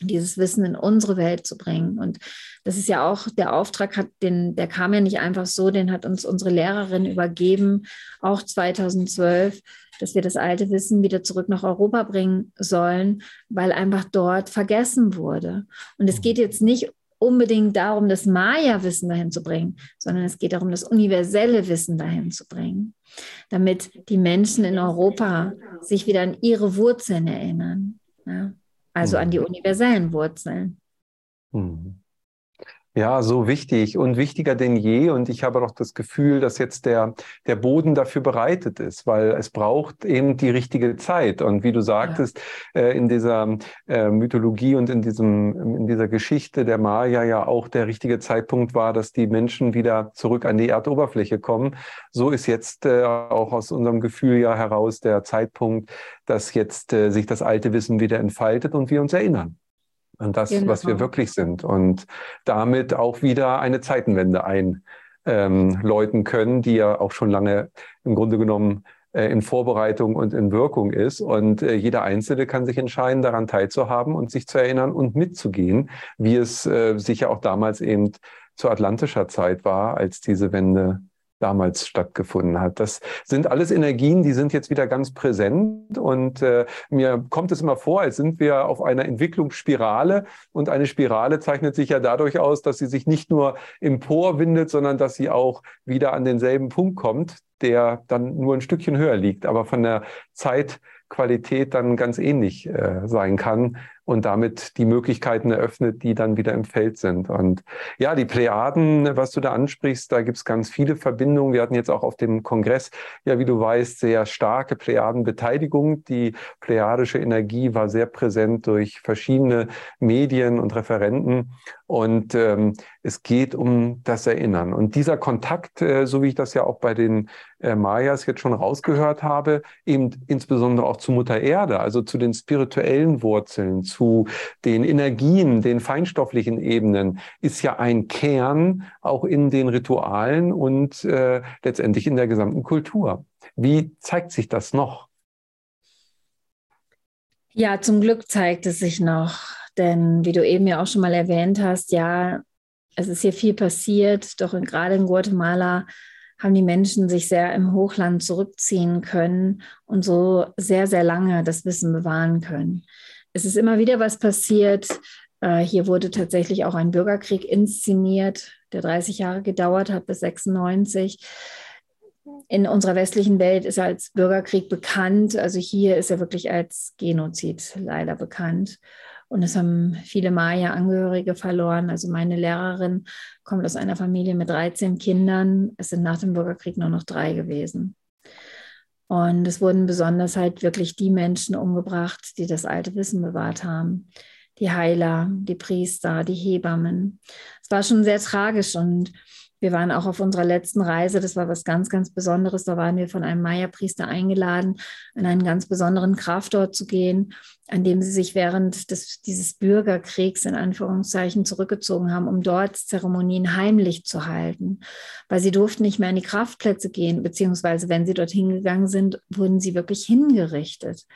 dieses Wissen in unsere Welt zu bringen. Und das ist ja auch der Auftrag, hat den, der kam ja nicht einfach so, den hat uns unsere Lehrerin übergeben, auch 2012, dass wir das alte Wissen wieder zurück nach Europa bringen sollen, weil einfach dort vergessen wurde. Und es geht jetzt nicht unbedingt darum, das Maya-Wissen dahin zu bringen, sondern es geht darum, das universelle Wissen dahin zu bringen, damit die Menschen in Europa sich wieder an ihre Wurzeln erinnern. Ja? Also an die mhm. universellen Wurzeln. Mhm. Ja, so wichtig und wichtiger denn je. Und ich habe auch das Gefühl, dass jetzt der, der Boden dafür bereitet ist, weil es braucht eben die richtige Zeit. Und wie du sagtest, ja. äh, in dieser äh, Mythologie und in diesem, in dieser Geschichte der Maya ja auch der richtige Zeitpunkt war, dass die Menschen wieder zurück an die Erdoberfläche kommen. So ist jetzt äh, auch aus unserem Gefühl ja heraus der Zeitpunkt, dass jetzt äh, sich das alte Wissen wieder entfaltet und wir uns erinnern an das, genau. was wir wirklich sind und damit auch wieder eine Zeitenwende einläuten ähm, können, die ja auch schon lange im Grunde genommen äh, in Vorbereitung und in Wirkung ist. Und äh, jeder Einzelne kann sich entscheiden, daran teilzuhaben und sich zu erinnern und mitzugehen, wie es äh, sicher auch damals eben zu atlantischer Zeit war, als diese Wende damals stattgefunden hat. Das sind alles Energien, die sind jetzt wieder ganz präsent. Und äh, mir kommt es immer vor, als sind wir auf einer Entwicklungsspirale. Und eine Spirale zeichnet sich ja dadurch aus, dass sie sich nicht nur emporwindet, sondern dass sie auch wieder an denselben Punkt kommt, der dann nur ein Stückchen höher liegt, aber von der Zeitqualität dann ganz ähnlich äh, sein kann und damit die Möglichkeiten eröffnet, die dann wieder im Feld sind. Und ja, die Plejaden, was du da ansprichst, da gibt's ganz viele Verbindungen. Wir hatten jetzt auch auf dem Kongress, ja, wie du weißt, sehr starke Plejadenbeteiligung. Die plejadische Energie war sehr präsent durch verschiedene Medien und Referenten. Und ähm, es geht um das Erinnern. Und dieser Kontakt, äh, so wie ich das ja auch bei den äh, Mayas jetzt schon rausgehört habe, eben insbesondere auch zu Mutter Erde, also zu den spirituellen Wurzeln, zu den Energien, den feinstofflichen Ebenen, ist ja ein Kern auch in den Ritualen und äh, letztendlich in der gesamten Kultur. Wie zeigt sich das noch? Ja, zum Glück zeigt es sich noch. Denn wie du eben ja auch schon mal erwähnt hast, ja, es ist hier viel passiert, doch gerade in Guatemala haben die Menschen sich sehr im Hochland zurückziehen können und so sehr, sehr lange das Wissen bewahren können. Es ist immer wieder was passiert. Äh, hier wurde tatsächlich auch ein Bürgerkrieg inszeniert, der 30 Jahre gedauert hat bis 96. In unserer westlichen Welt ist er als Bürgerkrieg bekannt. Also hier ist er wirklich als Genozid leider bekannt. Und es haben viele Maya-Angehörige verloren. Also meine Lehrerin kommt aus einer Familie mit 13 Kindern. Es sind nach dem Bürgerkrieg nur noch drei gewesen. Und es wurden besonders halt wirklich die Menschen umgebracht, die das alte Wissen bewahrt haben. Die Heiler, die Priester, die Hebammen. Es war schon sehr tragisch und wir waren auch auf unserer letzten Reise, das war was ganz, ganz Besonderes. Da waren wir von einem Maya-Priester eingeladen, an einen ganz besonderen Kraftort zu gehen, an dem sie sich während des, dieses Bürgerkriegs in Anführungszeichen zurückgezogen haben, um dort Zeremonien heimlich zu halten. Weil sie durften nicht mehr an die Kraftplätze gehen, beziehungsweise wenn sie dorthin gegangen sind, wurden sie wirklich hingerichtet.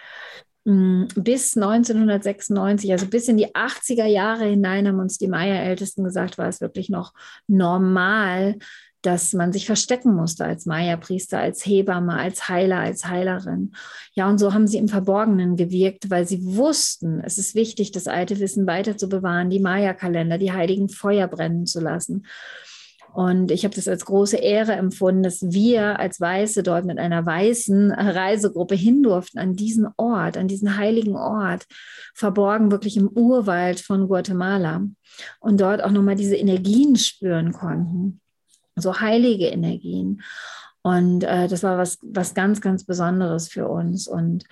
Mm, bis 1996, also bis in die 80er Jahre hinein, haben uns die Maya-Ältesten gesagt, war es wirklich noch normal, dass man sich verstecken musste als Maya-Priester, als Hebamme, als Heiler, als Heilerin. Ja, und so haben sie im Verborgenen gewirkt, weil sie wussten, es ist wichtig, das alte Wissen weiter zu bewahren, die Maya-Kalender, die heiligen Feuer brennen zu lassen. Und ich habe das als große Ehre empfunden, dass wir als Weiße dort mit einer weißen Reisegruppe hin durften an diesen Ort, an diesen heiligen Ort, verborgen wirklich im Urwald von Guatemala und dort auch nochmal diese Energien spüren konnten so heilige Energien. Und äh, das war was, was ganz, ganz Besonderes für uns. Und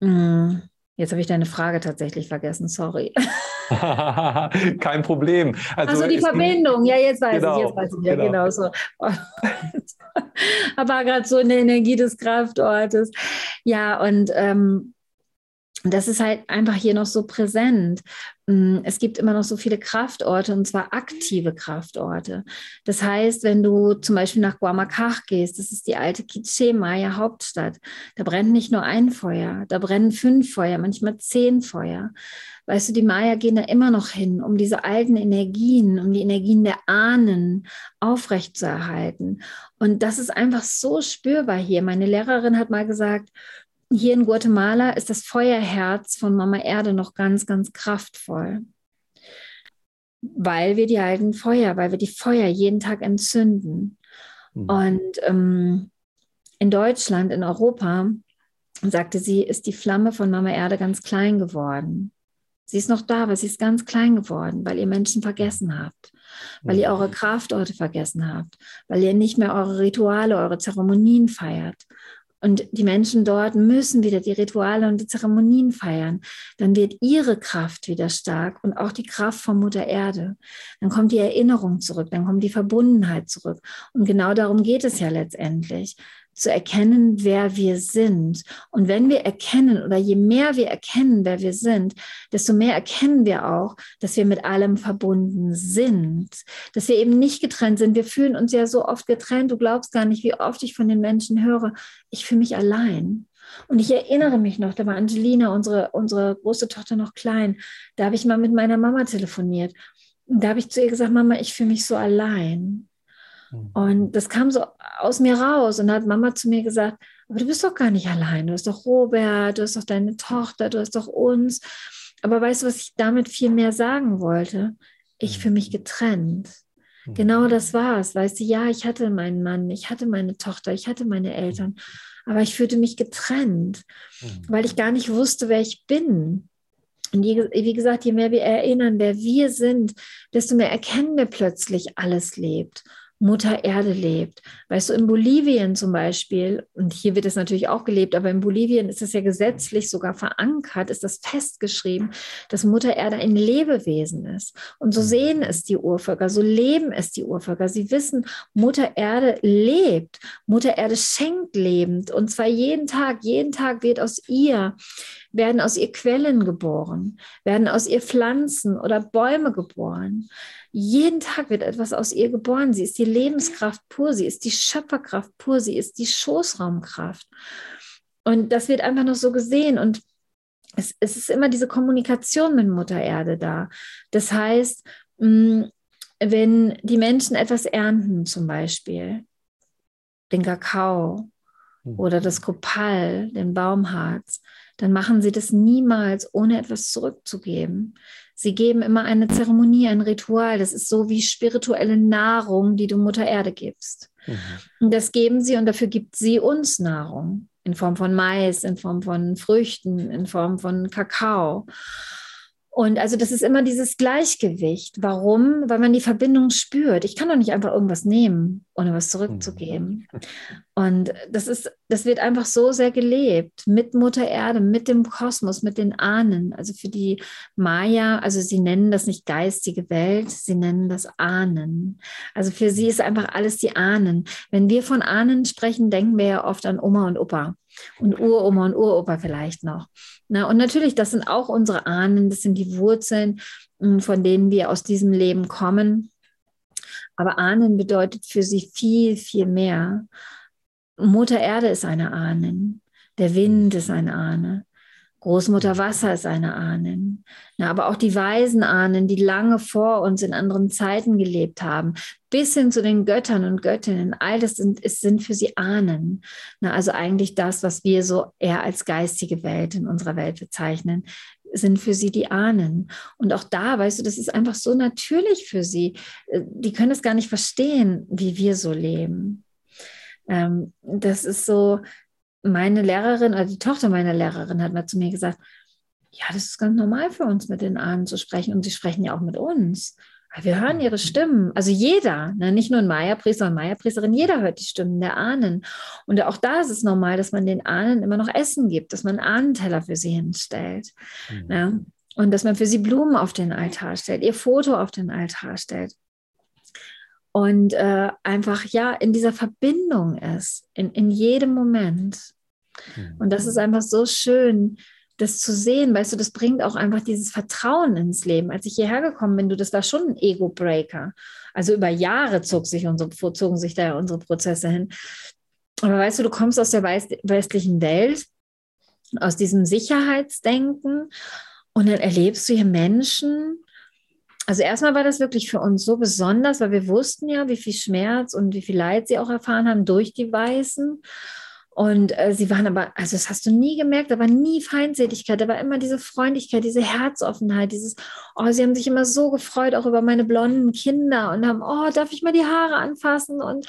mh, mm, jetzt habe ich deine Frage tatsächlich vergessen, sorry. Kein Problem. Also, also die Verbindung, ja, jetzt weiß genau, ich, jetzt weiß ich ja, genau, genau so. Aber gerade so in der Energie des Kraftortes. Ja, und ähm, das ist halt einfach hier noch so präsent. Mm, es gibt immer noch so viele Kraftorte und zwar aktive Kraftorte. Das heißt, wenn du zum Beispiel nach Guamacach gehst, das ist die alte Quiché Maya Hauptstadt, da brennt nicht nur ein Feuer, da brennen fünf Feuer, manchmal zehn Feuer. Weißt du, die Maya gehen da immer noch hin, um diese alten Energien, um die Energien der Ahnen aufrechtzuerhalten. Und das ist einfach so spürbar hier. Meine Lehrerin hat mal gesagt, hier in Guatemala ist das Feuerherz von Mama Erde noch ganz, ganz kraftvoll. Weil wir die alten Feuer, weil wir die Feuer jeden Tag entzünden. Mhm. Und ähm, in Deutschland, in Europa, sagte sie, ist die Flamme von Mama Erde ganz klein geworden. Sie ist noch da, aber sie ist ganz klein geworden, weil ihr Menschen vergessen habt, weil ihr eure mhm. Kraftorte vergessen habt, weil ihr nicht mehr eure Rituale, eure Zeremonien feiert. Und die Menschen dort müssen wieder die Rituale und die Zeremonien feiern. Dann wird ihre Kraft wieder stark und auch die Kraft von Mutter Erde. Dann kommt die Erinnerung zurück, dann kommt die Verbundenheit zurück. Und genau darum geht es ja letztendlich zu erkennen, wer wir sind. Und wenn wir erkennen oder je mehr wir erkennen, wer wir sind, desto mehr erkennen wir auch, dass wir mit allem verbunden sind, dass wir eben nicht getrennt sind. Wir fühlen uns ja so oft getrennt. Du glaubst gar nicht, wie oft ich von den Menschen höre, ich fühle mich allein. Und ich erinnere mich noch, da war Angelina, unsere, unsere große Tochter, noch klein. Da habe ich mal mit meiner Mama telefoniert. Und da habe ich zu ihr gesagt, Mama, ich fühle mich so allein. Mhm. Und das kam so aus mir raus und da hat Mama zu mir gesagt, aber du bist doch gar nicht allein, du hast doch Robert, du hast doch deine Tochter, du hast doch uns. Aber weißt du, was ich damit viel mehr sagen wollte? Ich fühle mich getrennt. Mhm. Genau das war es. Weißt du, ja, ich hatte meinen Mann, ich hatte meine Tochter, ich hatte meine Eltern, aber ich fühlte mich getrennt, weil ich gar nicht wusste, wer ich bin. Und wie gesagt, je mehr wir erinnern, wer wir sind, desto mehr erkennen wir plötzlich, alles lebt. Mutter Erde lebt. Weißt du, in Bolivien zum Beispiel, und hier wird es natürlich auch gelebt, aber in Bolivien ist es ja gesetzlich sogar verankert, ist das festgeschrieben, dass Mutter Erde ein Lebewesen ist. Und so sehen es die Urvölker, so leben es die Urvölker. Sie wissen, Mutter Erde lebt, Mutter Erde schenkt lebend. Und zwar jeden Tag, jeden Tag wird aus ihr werden aus ihr Quellen geboren, werden aus ihr Pflanzen oder Bäume geboren. Jeden Tag wird etwas aus ihr geboren. Sie ist die Lebenskraft pur, sie ist die Schöpferkraft pur, sie ist die Schoßraumkraft. Und das wird einfach noch so gesehen. Und es, es ist immer diese Kommunikation mit Mutter Erde da. Das heißt, mm, wenn die Menschen etwas ernten, zum Beispiel den Kakao hm. oder das Kopal, den Baumharz, dann machen sie das niemals, ohne etwas zurückzugeben. Sie geben immer eine Zeremonie, ein Ritual. Das ist so wie spirituelle Nahrung, die du Mutter Erde gibst. Mhm. Und das geben sie und dafür gibt sie uns Nahrung in Form von Mais, in Form von Früchten, in Form von Kakao. Und also das ist immer dieses Gleichgewicht. Warum? Weil man die Verbindung spürt. Ich kann doch nicht einfach irgendwas nehmen, ohne was zurückzugeben. Mhm. Und das ist, das wird einfach so sehr gelebt mit Mutter Erde, mit dem Kosmos, mit den Ahnen. Also für die Maya, also sie nennen das nicht geistige Welt, sie nennen das Ahnen. Also für sie ist einfach alles die Ahnen. Wenn wir von Ahnen sprechen, denken wir ja oft an Oma und Opa und Uroma und Uropa vielleicht noch. Na, und natürlich, das sind auch unsere Ahnen, das sind die Wurzeln, hm, von denen wir aus diesem Leben kommen. Aber Ahnen bedeutet für sie viel, viel mehr. Mutter Erde ist eine Ahnen, der Wind ist eine Ahne, Großmutter Wasser ist eine Ahnen. Ja, aber auch die weisen Ahnen, die lange vor uns in anderen Zeiten gelebt haben, bis hin zu den Göttern und Göttinnen, all das sind, es sind für sie Ahnen. Na, also eigentlich das, was wir so eher als geistige Welt in unserer Welt bezeichnen, sind für sie die Ahnen. Und auch da, weißt du, das ist einfach so natürlich für sie. Äh, die können es gar nicht verstehen, wie wir so leben. Ähm, das ist so, meine Lehrerin oder die Tochter meiner Lehrerin hat mal zu mir gesagt, ja, das ist ganz normal für uns, mit den Ahnen zu sprechen. Und sie sprechen ja auch mit uns. Wir hören ihre Stimmen. Also jeder, ne? nicht nur ein Maya-Priester und Maya-Priesterin, jeder hört die Stimmen der Ahnen. Und auch da ist es normal, dass man den Ahnen immer noch Essen gibt, dass man einen Ahnenteller für sie hinstellt. Mhm. Ne? Und dass man für sie Blumen auf den Altar stellt, ihr Foto auf den Altar stellt und äh, einfach ja in dieser Verbindung ist, in, in jedem Moment. Mhm. Und das ist einfach so schön, das zu sehen, weißt du, das bringt auch einfach dieses Vertrauen ins Leben. Als ich hierher gekommen bin, du, das war schon ein Ego-Breaker. Also über Jahre zog sich unsere, zogen sich da unsere Prozesse hin. Aber weißt du, du kommst aus der westlichen Welt, aus diesem Sicherheitsdenken und dann erlebst du hier Menschen, also erstmal war das wirklich für uns so besonders, weil wir wussten ja, wie viel Schmerz und wie viel Leid sie auch erfahren haben durch die Weißen. Und äh, sie waren aber, also das hast du nie gemerkt, war nie Feindseligkeit, da war immer diese Freundlichkeit, diese Herzoffenheit, dieses, oh, sie haben sich immer so gefreut, auch über meine blonden Kinder und haben, oh, darf ich mal die Haare anfassen? Und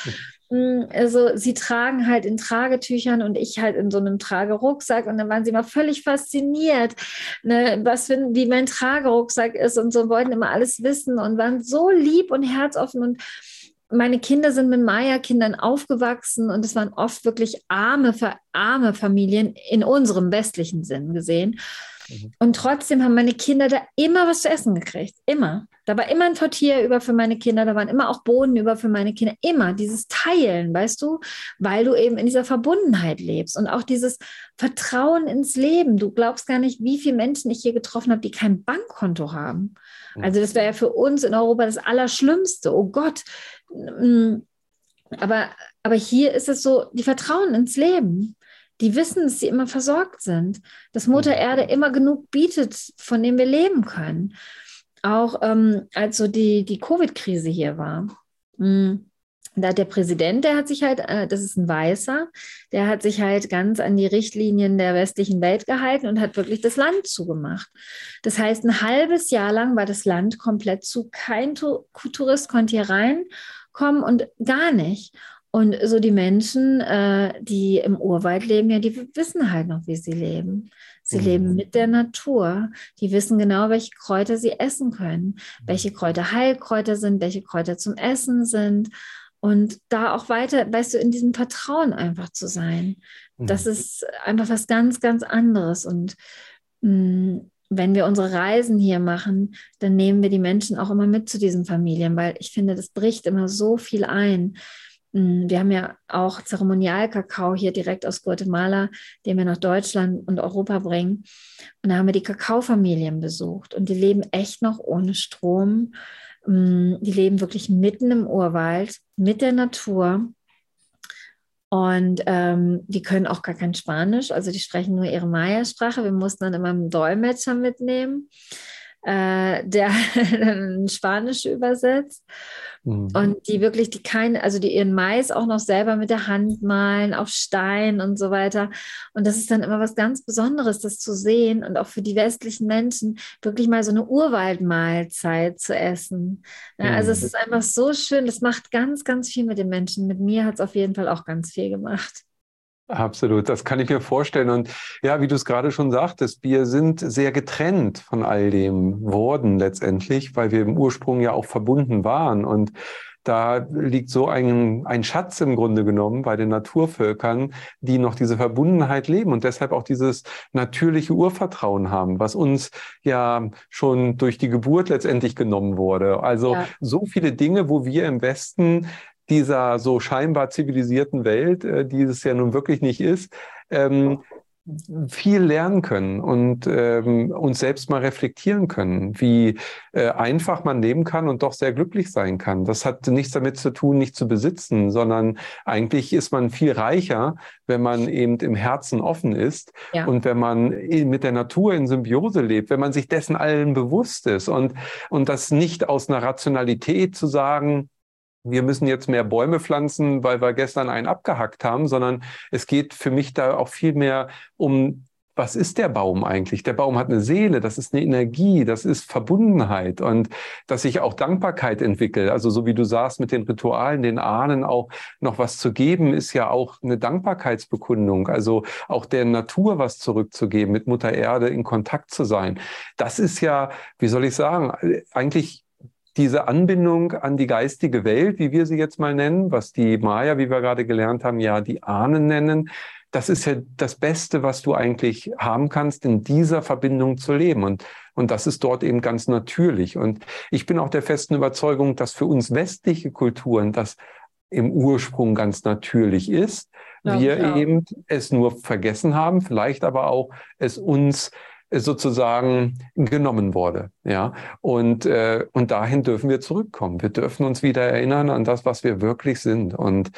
hm, also sie tragen halt in Tragetüchern und ich halt in so einem Tragerucksack und dann waren sie immer völlig fasziniert, ne, was für, wie mein Tragerucksack ist und so wollten immer alles wissen und waren so lieb und herzoffen und meine Kinder sind mit Maya-Kindern aufgewachsen und es waren oft wirklich arme, arme Familien in unserem westlichen Sinn gesehen. Mhm. Und trotzdem haben meine Kinder da immer was zu essen gekriegt. Immer. Da war immer ein Tortilla über für meine Kinder, da waren immer auch Bohnen über für meine Kinder. Immer dieses Teilen, weißt du, weil du eben in dieser Verbundenheit lebst und auch dieses Vertrauen ins Leben. Du glaubst gar nicht, wie viele Menschen ich hier getroffen habe, die kein Bankkonto haben. Also das wäre ja für uns in Europa das Allerschlimmste. Oh Gott. Mm. Aber, aber hier ist es so, die vertrauen ins Leben die wissen, dass sie immer versorgt sind, dass Mutter mhm. Erde immer genug bietet, von dem wir leben können. Auch ähm, als so die, die Covid-Krise hier war. Mhm. Da hat der Präsident, der hat sich halt, äh, das ist ein Weißer, der hat sich halt ganz an die Richtlinien der westlichen Welt gehalten und hat wirklich das Land zugemacht. Das heißt, ein halbes Jahr lang war das Land komplett zu. Kein Tourist konnte hier reinkommen und gar nicht. Und so die Menschen, äh, die im Urwald leben, ja, die wissen halt noch, wie sie leben. Sie mhm. leben mit der Natur. Die wissen genau, welche Kräuter sie essen können, welche Kräuter Heilkräuter sind, welche Kräuter zum Essen sind. Und da auch weiter, weißt du, in diesem Vertrauen einfach zu sein. Mhm. Das ist einfach was ganz, ganz anderes. Und mh, mm, wenn wir unsere Reisen hier machen, dann nehmen wir die Menschen auch immer mit zu diesen Familien, weil ich finde, das bricht immer so viel ein. Mm, wir haben ja auch Zeremonialkakao hier direkt aus Guatemala, den wir nach Deutschland und Europa bringen. Und da haben wir die Kakaofamilien besucht und die leben echt noch ohne Strom. Mm, die leben wirklich mitten im Urwald, mit der Natur. Und ähm, die können auch gar kein Spanisch, also die sprechen nur ihre Maya-Sprache. Wir mussten dann immer einen Dolmetscher mitnehmen äh, der Spanisch übersetzt. Mhm. Und die wirklich, die keine, also die ihren Mais auch noch selber mit der Hand malen, auf Stein und so weiter. Und das ist dann immer was ganz Besonderes, das zu sehen und auch für die westlichen Menschen wirklich mal so eine Urwaldmahlzeit zu essen. Ja, mhm. Also es ist einfach so schön, das macht ganz, ganz viel mit den Menschen. Mit mir hat es auf jeden Fall auch ganz viel gemacht. Absolut, das kann ich mir vorstellen. Und ja, wie du es gerade schon sagtest, wir sind sehr getrennt von all dem worden letztendlich, weil wir im Ursprung ja auch verbunden waren. Und da liegt so ein, ein Schatz im Grunde genommen bei den Naturvölkern, die noch diese Verbundenheit leben und deshalb auch dieses natürliche Urvertrauen haben, was uns ja schon durch die Geburt letztendlich genommen wurde. Also ja. so viele Dinge, wo wir im Westen dieser so scheinbar zivilisierten Welt, äh, die es ja nun wirklich nicht ist, ähm, viel lernen können und ähm, uns selbst mal reflektieren können, wie äh, einfach man leben kann und doch sehr glücklich sein kann. Das hat nichts damit zu tun, nicht zu besitzen, sondern eigentlich ist man viel reicher, wenn man eben im Herzen offen ist ja. und wenn man mit der Natur in Symbiose lebt, wenn man sich dessen allen bewusst ist und, und das nicht aus einer Rationalität zu sagen, wir müssen jetzt mehr Bäume pflanzen, weil wir gestern einen abgehackt haben, sondern es geht für mich da auch viel mehr um was ist der Baum eigentlich? Der Baum hat eine Seele, das ist eine Energie, das ist Verbundenheit und dass sich auch Dankbarkeit entwickelt. Also so wie du sagst mit den Ritualen, den Ahnen auch noch was zu geben, ist ja auch eine Dankbarkeitsbekundung. Also auch der Natur was zurückzugeben, mit Mutter Erde in Kontakt zu sein. Das ist ja, wie soll ich sagen, eigentlich diese Anbindung an die geistige Welt, wie wir sie jetzt mal nennen, was die Maya, wie wir gerade gelernt haben, ja die Ahnen nennen, das ist ja das Beste, was du eigentlich haben kannst, in dieser Verbindung zu leben. Und, und das ist dort eben ganz natürlich. Und ich bin auch der festen Überzeugung, dass für uns westliche Kulturen das im Ursprung ganz natürlich ist. Ja, wir ja. eben es nur vergessen haben, vielleicht aber auch es uns sozusagen genommen wurde. Ja, und, äh, und dahin dürfen wir zurückkommen. Wir dürfen uns wieder erinnern an das, was wir wirklich sind. Und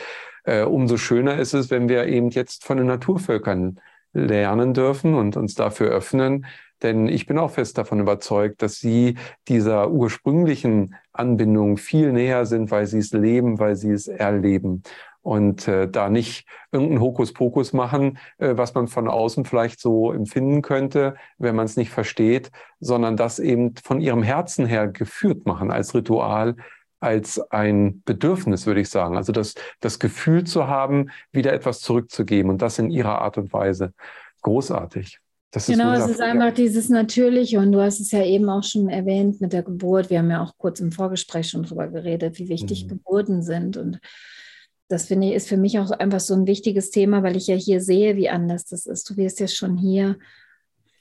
äh, umso schöner ist es, wenn wir eben jetzt von den Naturvölkern lernen dürfen und uns dafür öffnen. Denn ich bin auch fest davon überzeugt, dass sie dieser ursprünglichen Anbindung viel näher sind, weil sie es leben, weil sie es erleben und äh, da nicht irgendeinen Hokuspokus machen, äh, was man von außen vielleicht so empfinden könnte, wenn man es nicht versteht, sondern das eben von ihrem Herzen her geführt machen als Ritual, als ein Bedürfnis, würde ich sagen. Also das, das Gefühl zu haben, wieder etwas zurückzugeben und das in ihrer Art und Weise. Großartig. Das genau, es ist einfach dieses Natürliche und du hast es ja eben auch schon erwähnt mit der Geburt. Wir haben ja auch kurz im Vorgespräch schon drüber geredet, wie wichtig mhm. Geburten sind und das finde ich ist für mich auch einfach so ein wichtiges Thema, weil ich ja hier sehe, wie anders das ist. Du wirst ja schon hier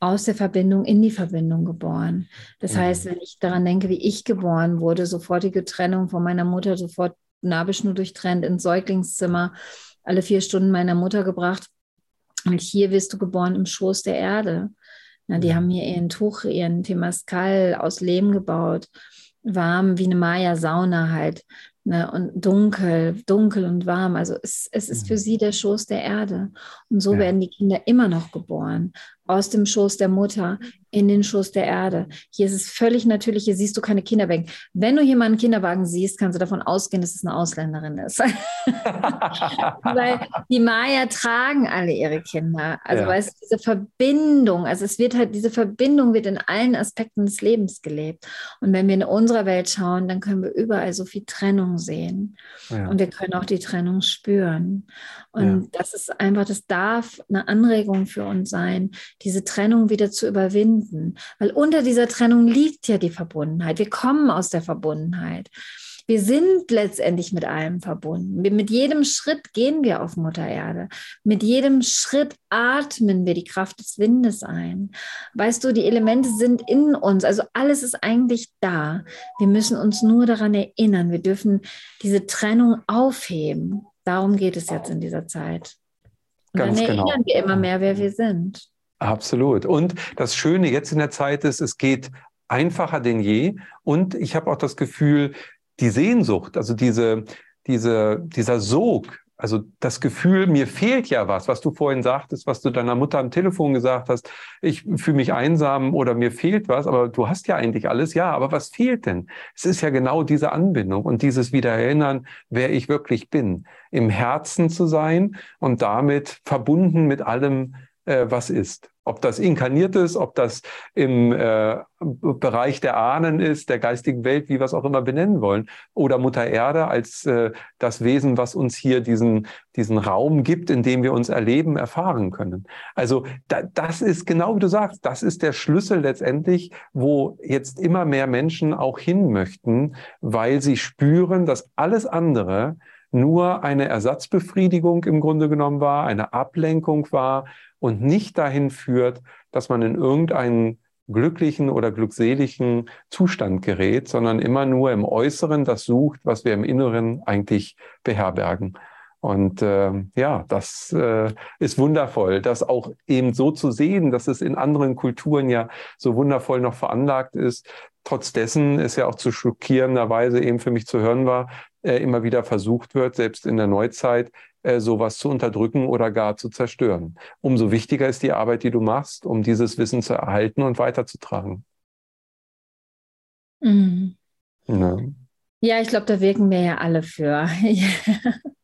aus der Verbindung in die Verbindung geboren. Das mhm. heißt, wenn ich daran denke, wie ich geboren wurde, sofortige Trennung von meiner Mutter, sofort Nabelschnur durchtrennt ins Säuglingszimmer, alle vier Stunden meiner Mutter gebracht. Und hier wirst du geboren im Schoß der Erde. Na, die mhm. haben hier ihren Tuch, ihren Temascal aus Lehm gebaut, warm wie eine Maya-Sauna halt. Ne, und dunkel, dunkel und warm. Also es, es ist für mhm. sie der Schoß der Erde. Und so ja. werden die Kinder immer noch geboren aus dem Schoß der Mutter in den Schoß der Erde. Hier ist es völlig natürlich, hier siehst du keine Kinderwagen. Wenn du hier mal einen Kinderwagen siehst, kannst du davon ausgehen, dass es eine Ausländerin ist. Weil die Maya tragen alle ihre Kinder. Also ja. weißt du, diese Verbindung, also es wird halt, diese Verbindung wird in allen Aspekten des Lebens gelebt. Und wenn wir in unserer Welt schauen, dann können wir überall so viel Trennung sehen. Ja. Und wir können auch die Trennung spüren. Und ja. das ist einfach, das darf eine Anregung für uns sein, diese Trennung wieder zu überwinden. Weil unter dieser Trennung liegt ja die Verbundenheit. Wir kommen aus der Verbundenheit. Wir sind letztendlich mit allem verbunden. Mit jedem Schritt gehen wir auf Mutter Erde. Mit jedem Schritt atmen wir die Kraft des Windes ein. Weißt du, die Elemente sind in uns. Also alles ist eigentlich da. Wir müssen uns nur daran erinnern. Wir dürfen diese Trennung aufheben. Darum geht es jetzt in dieser Zeit. Und Ganz dann genau. erinnern genau. wir immer mehr, wer wir sind. Absolut. Und das Schöne jetzt in der Zeit ist, es geht einfacher denn je. Und ich habe auch das Gefühl, die Sehnsucht, also diese, diese, dieser Sog, also das Gefühl, mir fehlt ja was, was du vorhin sagtest, was du deiner Mutter am Telefon gesagt hast, ich fühle mich einsam oder mir fehlt was, aber du hast ja eigentlich alles, ja, aber was fehlt denn? Es ist ja genau diese Anbindung und dieses Wiedererinnern, wer ich wirklich bin, im Herzen zu sein und damit verbunden mit allem, äh, was ist. Ob das inkarniert ist, ob das im äh, Bereich der Ahnen ist, der geistigen Welt, wie wir es auch immer benennen wollen, oder Mutter Erde als äh, das Wesen, was uns hier diesen, diesen Raum gibt, in dem wir uns erleben, erfahren können. Also da, das ist genau wie du sagst, das ist der Schlüssel letztendlich, wo jetzt immer mehr Menschen auch hin möchten, weil sie spüren, dass alles andere nur eine Ersatzbefriedigung im Grunde genommen war, eine Ablenkung war und nicht dahin führt, dass man in irgendeinen glücklichen oder glückseligen Zustand gerät, sondern immer nur im Äußeren das sucht, was wir im Inneren eigentlich beherbergen. Und äh, ja, das äh, ist wundervoll, das auch eben so zu sehen, dass es in anderen Kulturen ja so wundervoll noch veranlagt ist. Trotz dessen ist ja auch zu schockierender Weise eben für mich zu hören war, äh, immer wieder versucht wird, selbst in der Neuzeit, sowas zu unterdrücken oder gar zu zerstören. Umso wichtiger ist die Arbeit, die du machst, um dieses Wissen zu erhalten und weiterzutragen. Mhm. Ja. ja, ich glaube, da wirken wir ja alle für.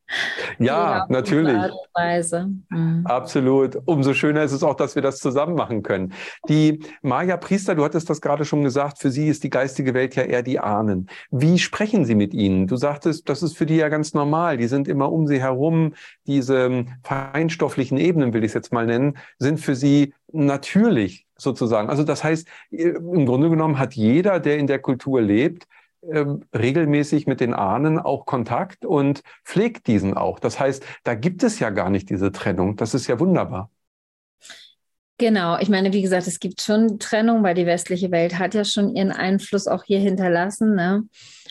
Ja, natürlich. Mhm. Absolut. Umso schöner ist es auch, dass wir das zusammen machen können. Die Maya-Priester, du hattest das gerade schon gesagt, für sie ist die geistige Welt ja eher die Ahnen. Wie sprechen sie mit ihnen? Du sagtest, das ist für die ja ganz normal. Die sind immer um sie herum. Diese feinstofflichen Ebenen, will ich es jetzt mal nennen, sind für sie natürlich sozusagen. Also das heißt, im Grunde genommen hat jeder, der in der Kultur lebt, ähm, regelmäßig mit den Ahnen auch Kontakt und pflegt diesen auch. Das heißt, da gibt es ja gar nicht diese Trennung. Das ist ja wunderbar. Genau, ich meine, wie gesagt, es gibt schon Trennung, weil die westliche Welt hat ja schon ihren Einfluss auch hier hinterlassen. Ne?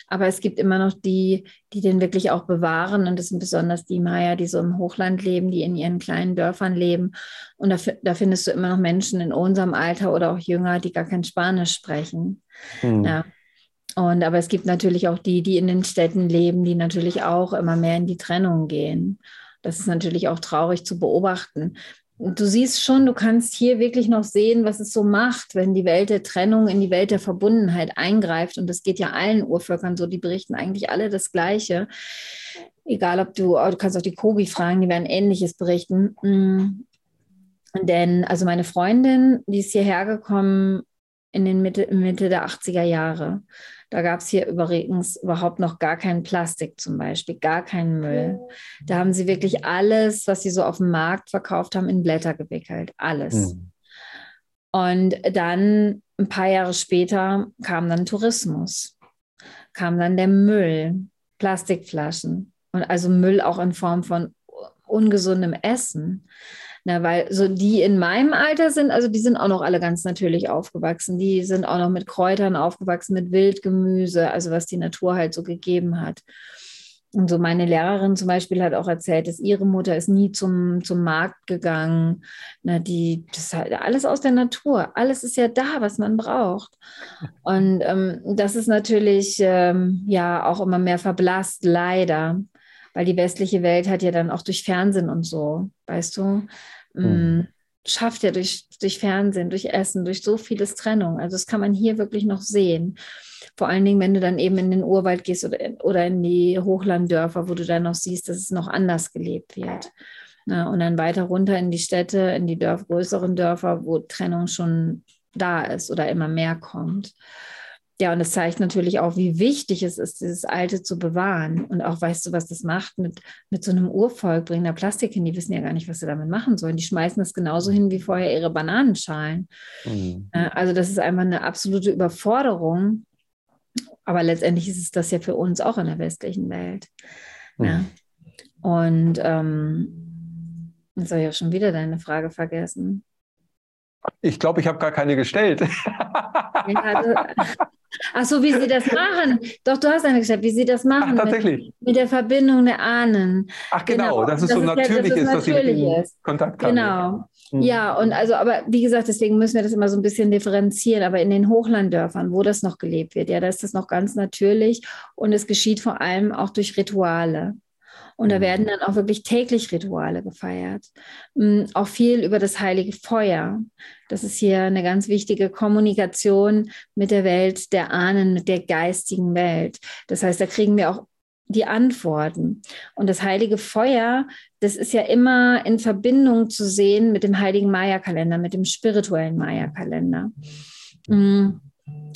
Aber es gibt immer noch die, die den wirklich auch bewahren. Und das sind besonders die Maya, die so im Hochland leben, die in ihren kleinen Dörfern leben. Und da, da findest du immer noch Menschen in unserem Alter oder auch jünger, die gar kein Spanisch sprechen. Hm. Ja. Und aber es gibt natürlich auch die, die in den Städten leben, die natürlich auch immer mehr in die Trennung gehen. Das ist natürlich auch traurig zu beobachten. Du siehst schon, du kannst hier wirklich noch sehen, was es so macht, wenn die Welt der Trennung in die Welt der Verbundenheit eingreift. Und das geht ja allen Urvölkern so, die berichten eigentlich alle das Gleiche. Egal, ob du, du kannst auch die Kobi fragen, die werden Ähnliches berichten. Mm. Denn, also meine Freundin, die ist hierher gekommen in den Mitte, Mitte der 80er Jahre. Da gab es hier übrigens überhaupt noch gar kein Plastik zum Beispiel, gar keinen Müll. Da haben sie wirklich alles, was sie so auf dem Markt verkauft haben, in Blätter gewickelt. Alles. Mhm. Und dann ein paar Jahre später kam dann Tourismus, kam dann der Müll, Plastikflaschen und also Müll auch in Form von ungesundem Essen. Na, weil so die in meinem Alter sind, also die sind auch noch alle ganz natürlich aufgewachsen. Die sind auch noch mit Kräutern aufgewachsen, mit Wildgemüse, also was die Natur halt so gegeben hat. Und so meine Lehrerin zum Beispiel hat auch erzählt, dass ihre Mutter ist nie zum, zum Markt gegangen. Na, die, das ist halt alles aus der Natur. Alles ist ja da, was man braucht. Und ähm, das ist natürlich ähm, ja auch immer mehr verblasst, leider. Weil die westliche Welt hat ja dann auch durch Fernsehen und so, weißt du, mhm. schafft ja durch, durch Fernsehen, durch Essen, durch so vieles Trennung. Also das kann man hier wirklich noch sehen. Vor allen Dingen, wenn du dann eben in den Urwald gehst oder, oder in die Hochlanddörfer, wo du dann noch siehst, dass es noch anders gelebt wird. Na, und dann weiter runter in die Städte, in die Dörf, größeren Dörfer, wo Trennung schon da ist oder immer mehr kommt. Ja, und es zeigt natürlich auch, wie wichtig es ist, dieses Alte zu bewahren. Und auch weißt du, was das macht mit, mit so einem Urvolk, bringen da Plastik hin, die wissen ja gar nicht, was sie damit machen sollen. Die schmeißen das genauso hin wie vorher ihre Bananenschalen. Mhm. Also das ist einfach eine absolute Überforderung. Aber letztendlich ist es das ja für uns auch in der westlichen Welt. Mhm. Ja. Und ähm, jetzt habe ich auch schon wieder deine Frage vergessen. Ich glaube, ich habe gar keine gestellt. Ja, du, Ach so, wie sie das machen. Doch, du hast eine gesagt, wie sie das machen. Ach, tatsächlich. Mit, mit, der Verbindung der Ahnen. Ach genau, genau. dass es das so ist natürlich ja, dass ist, dass sie ist. Kontakt haben. Genau. Hm. Ja, und also, aber wie gesagt, deswegen müssen wir das immer so ein bisschen differenzieren. Aber in den Hochlanddörfern, wo das noch gelebt wird, ja, da ist das noch ganz natürlich und es geschieht vor allem auch durch Rituale. Und da mhm. werden dann auch wirklich täglich Rituale gefeiert. Mm, auch viel über das heilige Feuer. Das ist hier eine ganz wichtige Kommunikation mit der Welt der Ahnen, mit der geistigen Welt. Das heißt, da kriegen wir auch die Antworten. Und das heilige Feuer, das ist ja immer in Verbindung zu sehen mit dem heiligen Maya-Kalender, mit dem spirituellen Maya-Kalender. Mm.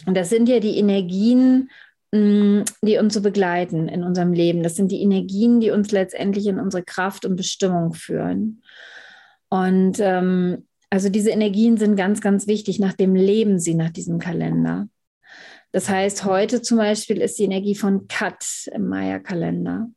Und das sind ja die Energien Mm, die uns so begleiten in unserem Leben. Das sind die Energien, die uns letztendlich in unsere Kraft und Bestimmung führen. Und ähm, also diese Energien sind ganz, ganz wichtig. Nach dem leben sie, nach diesem Kalender. Das heißt, heute zum Beispiel ist die Energie von Kat im Maya-Kalender.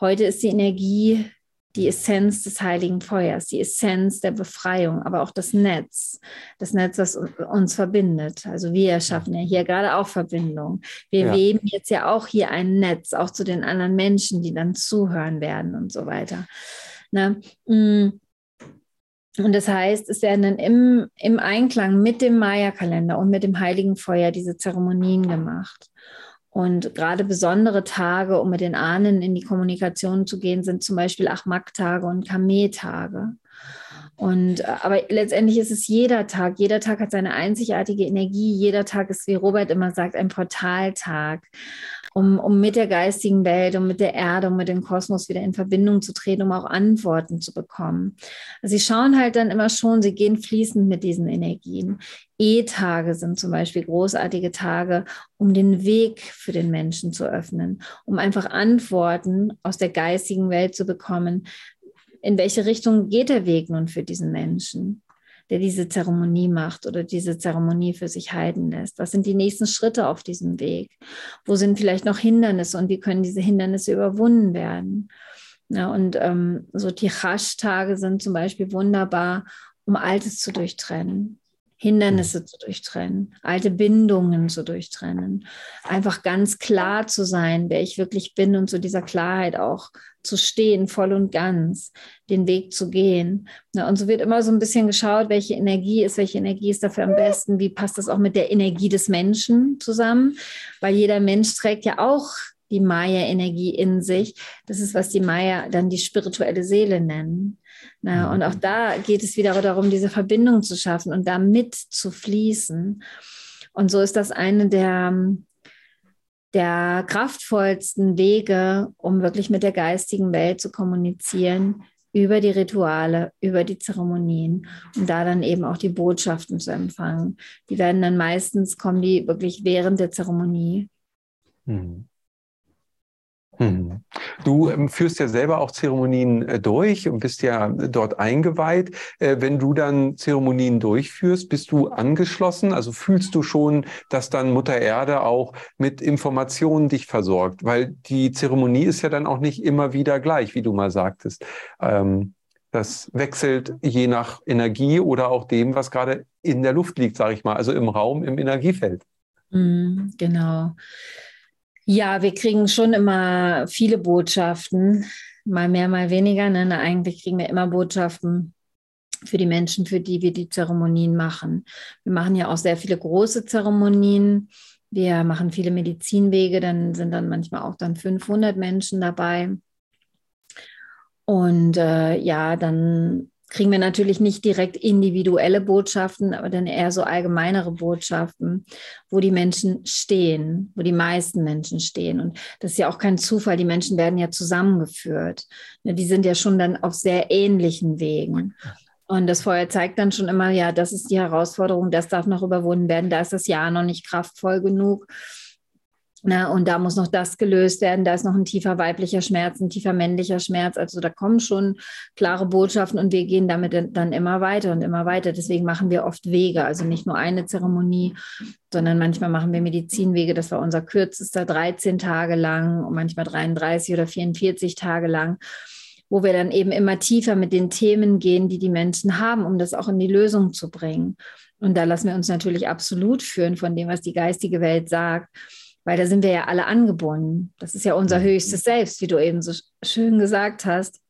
Heute ist die Energie die Essenz des heiligen Feuers, die Essenz der Befreiung, aber auch das Netz, das Netz, das uns verbindet. Also wir schaffen ja hier gerade auch Verbindung. Wir ja. weben jetzt ja auch hier ein Netz, auch zu den anderen Menschen, die dann zuhören werden und so weiter. Ne? Und das heißt, es werden dann im, im Einklang mit dem Maya-Kalender und mit dem heiligen Feuer diese Zeremonien gemacht. Und gerade besondere Tage, um mit den Ahnen in die Kommunikation zu gehen, sind zum Beispiel Achmak-Tage und Kameh-Tage. Und aber letztendlich ist es jeder Tag. Jeder Tag hat seine einzigartige Energie. Jeder Tag ist, wie Robert immer sagt, ein Portaltag um, um mit der geistigen Welt, um mit der Erde, um mit dem Kosmos wieder in Verbindung zu treten, um auch Antworten zu bekommen. Also sie schauen halt dann immer schon, sie gehen fließend mit diesen Energien. E-Tage sind zum Beispiel großartige Tage, um den Weg für den Menschen zu öffnen, um einfach Antworten aus der geistigen Welt zu bekommen. In welche Richtung geht der Weg nun für diesen Menschen? Der diese Zeremonie macht oder diese Zeremonie für sich halten lässt? Was sind die nächsten Schritte auf diesem Weg? Wo sind vielleicht noch Hindernisse und wie können diese Hindernisse überwunden werden? Ja, und ähm, so Tichash-Tage sind zum Beispiel wunderbar, um Altes zu durchtrennen, Hindernisse zu durchtrennen, alte Bindungen zu durchtrennen, einfach ganz klar zu sein, wer ich wirklich bin und zu dieser Klarheit auch zu stehen, voll und ganz, den Weg zu gehen. Und so wird immer so ein bisschen geschaut, welche Energie ist, welche Energie ist dafür am besten, wie passt das auch mit der Energie des Menschen zusammen, weil jeder Mensch trägt ja auch die Maya-Energie in sich. Das ist, was die Maya dann die spirituelle Seele nennen. Na, mhm. und auch da geht es wieder darum, diese Verbindung zu schaffen und damit zu fließen. Und so ist das eine der, der kraftvollsten Wege, um wirklich mit der geistigen Welt zu kommunizieren, über die Rituale, über die Zeremonien und da dann eben auch die Botschaften zu empfangen. Die werden dann meistens, kommen die wirklich während der Zeremonie. Mhm. Hm. Du ähm, führst ja selber auch Zeremonien äh, durch und bist ja dort eingeweiht. Äh, wenn du dann Zeremonien durchführst, bist du angeschlossen? Also fühlst du schon, dass dann Mutter Erde auch mit Informationen dich versorgt? Weil die Zeremonie ist ja dann auch nicht immer wieder gleich, wie du mal sagtest. Ähm, das wechselt je nach Energie oder auch dem, was gerade in der Luft liegt, sage ich mal, also im Raum, im Energiefeld. Hm, genau. Ja, wir kriegen schon immer viele Botschaften, mal mehr, mal weniger. Ne? Eigentlich kriegen wir immer Botschaften für die Menschen, für die wir die Zeremonien machen. Wir machen ja auch sehr viele große Zeremonien. Wir machen viele Medizinwege, dann sind dann manchmal auch dann 500 Menschen dabei. Und äh, ja, dann kriegen wir natürlich nicht direkt individuelle Botschaften, aber dann eher so allgemeinere Botschaften, wo die Menschen stehen, wo die meisten Menschen stehen. Und das ist ja auch kein Zufall, die Menschen werden ja zusammengeführt. Ne, die sind ja schon dann auf sehr ähnlichen Wegen. Und das Feuer zeigt dann schon immer, ja, das ist die Herausforderung, das darf noch überwunden werden, da ist das Jahr noch nicht kraftvoll genug. Na, und da muss noch das gelöst werden. Da ist noch ein tiefer weiblicher Schmerz, ein tiefer männlicher Schmerz. Also da kommen schon klare Botschaften und wir gehen damit dann immer weiter und immer weiter. Deswegen machen wir oft Wege, also nicht nur eine Zeremonie, sondern manchmal machen wir Medizinwege. Das war unser kürzester, 13 Tage lang und manchmal 33 oder 44 Tage lang wo wir dann eben immer tiefer mit den Themen gehen, die die Menschen haben, um das auch in die Lösung zu bringen. Und da lassen wir uns natürlich absolut führen von dem, was die geistige Welt sagt weil da sind wir ja alle angebunden. Das ist ja unser mhm. höchstes Selbst, wie du eben so schön gesagt hast.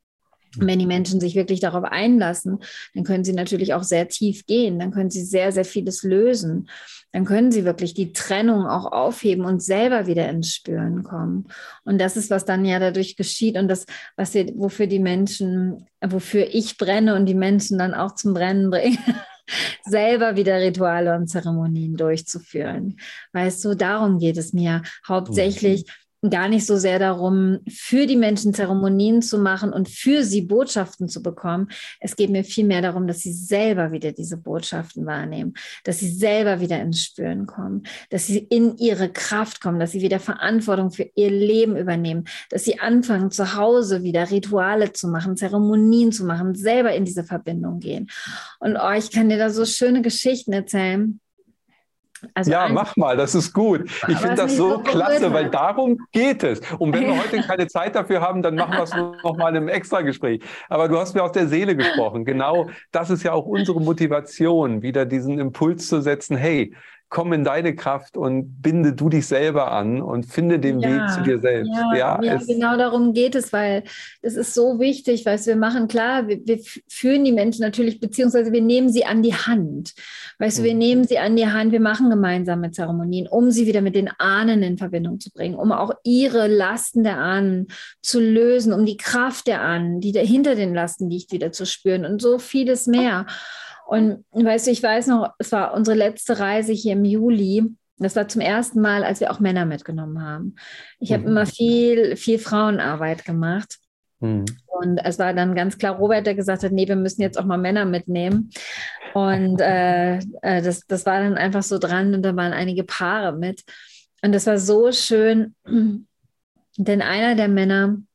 Und wenn die Menschen sich wirklich darauf einlassen, dann können sie natürlich auch sehr tief gehen, dann können sie sehr, sehr vieles lösen. Dann können sie wirklich die Trennung auch aufheben und selber wieder ins Spüren kommen. Und das ist, was dann ja dadurch geschieht und das, was wir, wofür die Menschen, wofür ich brenne und die Menschen dann auch zum Brennen bringen. selber wieder Rituale und Zeremonien durchzuführen. Weißt du, darum geht es mir hauptsächlich, mhm gar nicht so sehr darum, für die Menschen Zeremonien zu machen und für sie Botschaften zu bekommen. Es geht mir vielmehr darum, dass sie selber wieder diese Botschaften wahrnehmen, dass sie selber wieder ins Spüren kommen, dass sie in ihre Kraft kommen, dass sie wieder Verantwortung für ihr Leben übernehmen, dass sie anfangen, zu Hause wieder Rituale zu machen, Zeremonien zu machen, selber in diese Verbindung gehen. Und oh, ich kann dir da so schöne Geschichten erzählen Also ja, mach mal, das ist gut. Ich finde das so klasse, weil darum geht es. Und wenn wir heute keine Zeit dafür haben, dann machen wir es noch mal im Extragespräch. Aber du hast mir aus der Seele gesprochen. Genau das ist ja auch unsere Motivation, wieder diesen Impuls zu setzen, hey, komm in deine Kraft und binde du dich selber an und finde den ja, Weg zu dir selbst. Ja, ja, ja genau darum geht es, weil es ist so wichtig, weil wir machen, klar, wir, wir, führen die Menschen natürlich, beziehungsweise wir nehmen sie an die Hand. Weißt mhm. du, wir mhm. nehmen sie an die Hand, wir machen gemeinsame Zeremonien, um sie wieder mit den Ahnen in Verbindung zu bringen, um auch ihre Lasten der Ahnen zu lösen, um die Kraft der Ahnen, die dahinter den Lasten liegt, wieder zu spüren und so vieles mehr. Und weißt du, ich weiß noch, es war unsere letzte Reise hier im Juli. Das war zum ersten Mal, als wir auch Männer mitgenommen haben. Ich habe mhm. immer viel, viel Frauenarbeit gemacht. Mhm. Und es war dann ganz klar Robert, der gesagt hat, nee, wir müssen jetzt auch mal Männer mitnehmen. Und äh, äh, das, das war dann einfach so dran und da waren einige Paare mit. Und das war so schön, denn einer der Männer, er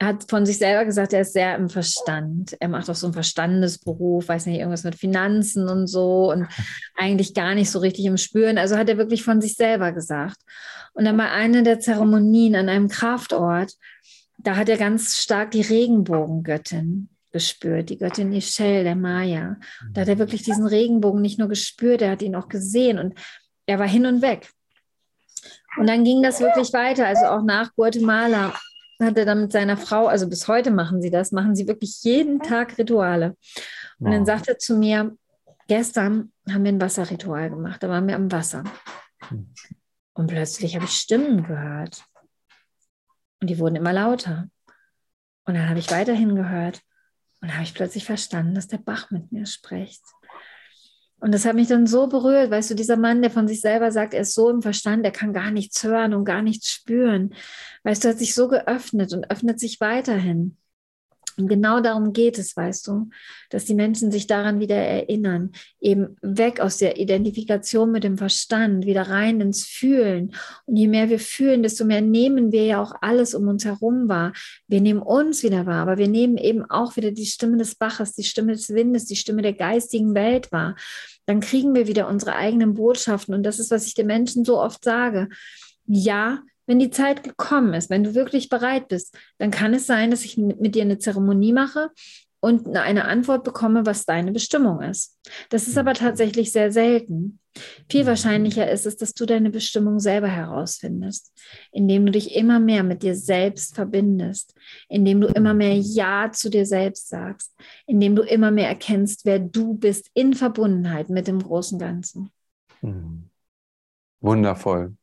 hat von sich selber gesagt, er ist sehr im Verstand. Er macht auch so einen Verstandesberuf, weiß nicht, irgendwas mit Finanzen und so und eigentlich gar nicht so richtig im Spüren. Also hat er wirklich von sich selber gesagt. Und dann bei einer der Zeremonien an einem Kraftort, da hat er ganz stark die Regenbogengöttin gespürt, die Göttin Michelle, der Maya. Da hat er wirklich diesen Regenbogen nicht nur gespürt, er hat ihn auch gesehen und er war hin und weg. Und dann ging das wirklich weiter, also auch nach Guatemala hat er dann mit seiner Frau, also bis heute machen sie das, machen sie wirklich jeden Tag Rituale. Und wow. dann sagt er zu mir, gestern haben wir ein Wasserritual gemacht, da waren wir am Wasser. Hm. Und plötzlich habe ich Stimmen gehört. Und die wurden immer lauter. Und dann habe ich weiterhin gehört. Und habe ich plötzlich verstanden, dass der Bach mit mir spricht. Und das hat mich dann so berührt, weißt du, dieser Mann, der von sich selber sagt, er ist so im Verstand, er kann gar nichts hören und gar nichts spüren. Weißt du, hat sich so geöffnet und öffnet sich weiterhin. Und genau darum geht es, weißt du, dass die Menschen sich daran wieder erinnern, eben weg aus der Identifikation mit dem Verstand, wieder rein ins Fühlen. Und je mehr wir fühlen, desto mehr nehmen wir ja auch alles um uns herum wahr. Wir nehmen uns wieder wahr, aber wir nehmen eben auch wieder die Stimme des Baches, die Stimme des Windes, die Stimme der geistigen Welt wahr. Dann kriegen wir wieder unsere eigenen Botschaften. Und das ist, was ich den Menschen so oft sage. Ja, wenn die Zeit gekommen ist, wenn du wirklich bereit bist, dann kann es sein, dass ich mit, mit dir eine Zeremonie mache und eine Antwort bekomme, was deine Bestimmung ist. Das ist aber tatsächlich sehr selten. Viel wahrscheinlicher ist es, dass du deine Bestimmung selber herausfindest, indem du dich immer mehr mit dir selbst verbindest, indem du immer mehr Ja zu dir selbst sagst, indem du immer mehr erkennst, wer du bist in Verbundenheit mit dem großen Ganzen. Mhm. Wundervoll.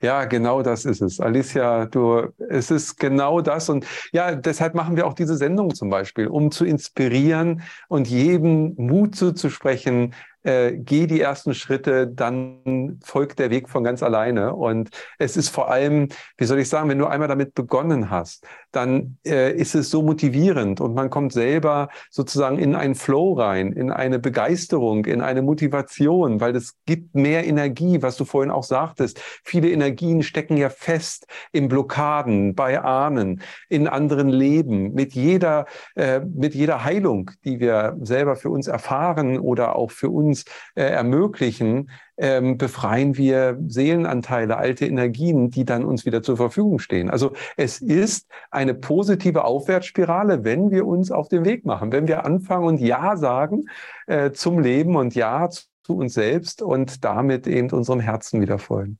Ja, genau das ist es. Alicia, du, es ist genau das. Und ja, deshalb machen wir auch diese Sendung zum Beispiel, um zu inspirieren und jedem Mut zuzusprechen, äh, geh die ersten Schritte, dann folgt der Weg von ganz alleine. Und es ist vor allem, wie soll ich sagen, wenn du einmal damit begonnen hast, dann äh, ist es so motivierend und man kommt selber sozusagen in einen Flow rein, in eine Begeisterung, in eine Motivation, weil es gibt mehr Energie, was du vorhin auch sagtest. Viele Energien stecken ja fest in Blockaden, bei Ahnen, in anderen Leben, mit jeder, äh, mit jeder Heilung, die wir selber für uns erfahren oder auch für uns äh, ermöglichen, ähm, befreien wir Seelenanteile, alte Energien, die dann uns wieder zur Verfügung stehen. Also es ist eine positive Aufwärtsspirale, wenn wir uns auf den Weg machen, wenn wir anfangen und Ja sagen äh, zum Leben und Ja zu uns selbst und damit eben unserem Herzen wieder folgen.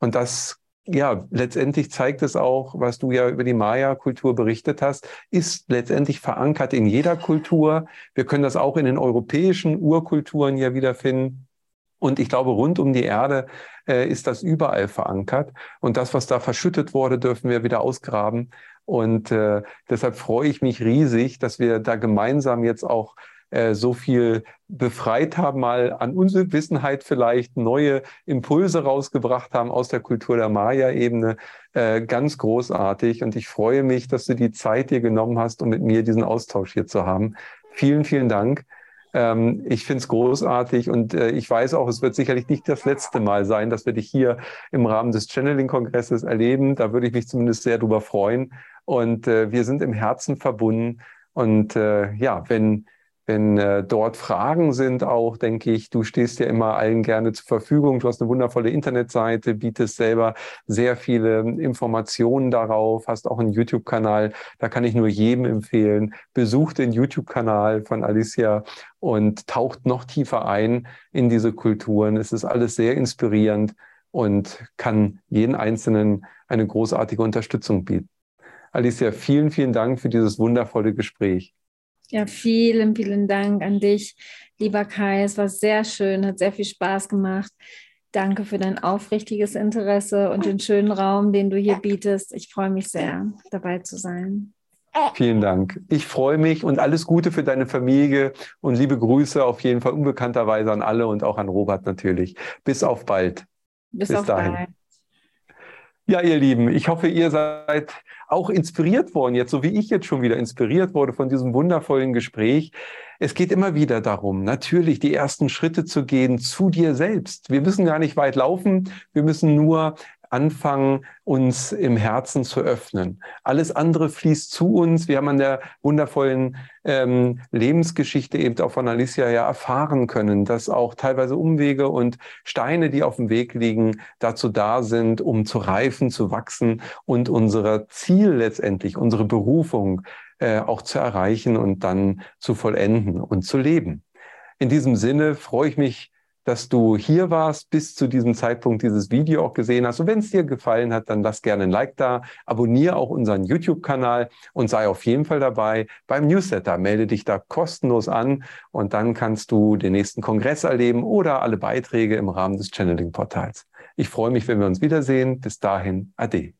Und das ja, letztendlich zeigt es auch, was du ja über die Maya-Kultur berichtet hast, ist letztendlich verankert in jeder Kultur. Wir können das auch in den europäischen Urkulturen ja wiederfinden. Und ich glaube, rund um die Erde äh, ist das überall verankert. Und das, was da verschüttet wurde, dürfen wir wieder ausgraben. Und äh, deshalb freue ich mich riesig, dass wir da gemeinsam jetzt auch äh, so viel befreit haben, mal an Unwissenheit vielleicht neue Impulse rausgebracht haben aus der Kultur der Maya-Ebene. Äh, ganz großartig. Und ich freue mich, dass du die Zeit dir genommen hast, um mit mir diesen Austausch hier zu haben. Vielen, vielen Dank. Ähm, ich finde es großartig und äh, ich weiß auch, es wird sicherlich nicht das letzte Mal sein, dass wir dich hier im Rahmen des Channeling-Kongresses erleben. Da würde ich mich zumindest sehr drüber freuen. Und äh, wir sind im Herzen verbunden. Und äh, ja, wenn wenn äh, dort Fragen sind, auch denke ich, du stehst ja immer allen gerne zur Verfügung. Du hast eine wundervolle Internetseite, bietest selber sehr viele Informationen darauf, hast auch einen YouTube-Kanal. Da kann ich nur jedem empfehlen, besuch den YouTube-Kanal von Alicia und taucht noch tiefer ein in diese Kulturen. Es ist alles sehr inspirierend und kann jeden Einzelnen eine großartige Unterstützung bieten. Alicia, vielen, vielen Dank für dieses wundervolle Gespräch. Ja, vielen, vielen Dank an dich, lieber Kai. Es war sehr schön, hat sehr viel Spaß gemacht. Danke für dein aufrichtiges Interesse und den schönen Raum, den du hier bietest. Ich freue mich sehr, dabei zu sein. Vielen Dank. Ich freue mich und alles Gute für deine Familie und liebe Grüße auf jeden Fall unbekannterweise an alle und auch an Robert natürlich. Bis auf bald. Bis, Bis auf dahin. bald. Ja, ihr Lieben, ich hoffe, ihr seid auch inspiriert worden, jetzt so wie ich jetzt schon wieder inspiriert wurde von diesem wundervollen Gespräch. Es geht immer wieder darum, natürlich die ersten Schritte zu gehen zu dir selbst. Wir müssen gar nicht weit laufen, wir müssen nur anfangen, uns im Herzen zu öffnen. Alles andere fließt zu uns. Wir haben an der wundervollen ähm, Lebensgeschichte eben auch von Alicia ja erfahren können, dass auch teilweise Umwege und Steine, die auf dem Weg liegen, dazu da sind, um zu reifen, zu wachsen und unser Ziel letztendlich, unsere Berufung äh, auch zu erreichen und dann zu vollenden und zu leben. In diesem Sinne freue ich mich dass du hier warst, bis zu diesem Zeitpunkt dieses Video auch gesehen hast. Und wenn es dir gefallen hat, dann lass gerne ein Like da, abonniere auch unseren YouTube-Kanal und sei auf jeden Fall dabei beim Newsletter. Melde dich da kostenlos an und dann kannst du den nächsten Kongress erleben oder alle Beiträge im Rahmen des Channeling-Portals. Ich freue mich, wenn wir uns wiedersehen. Bis dahin, ade.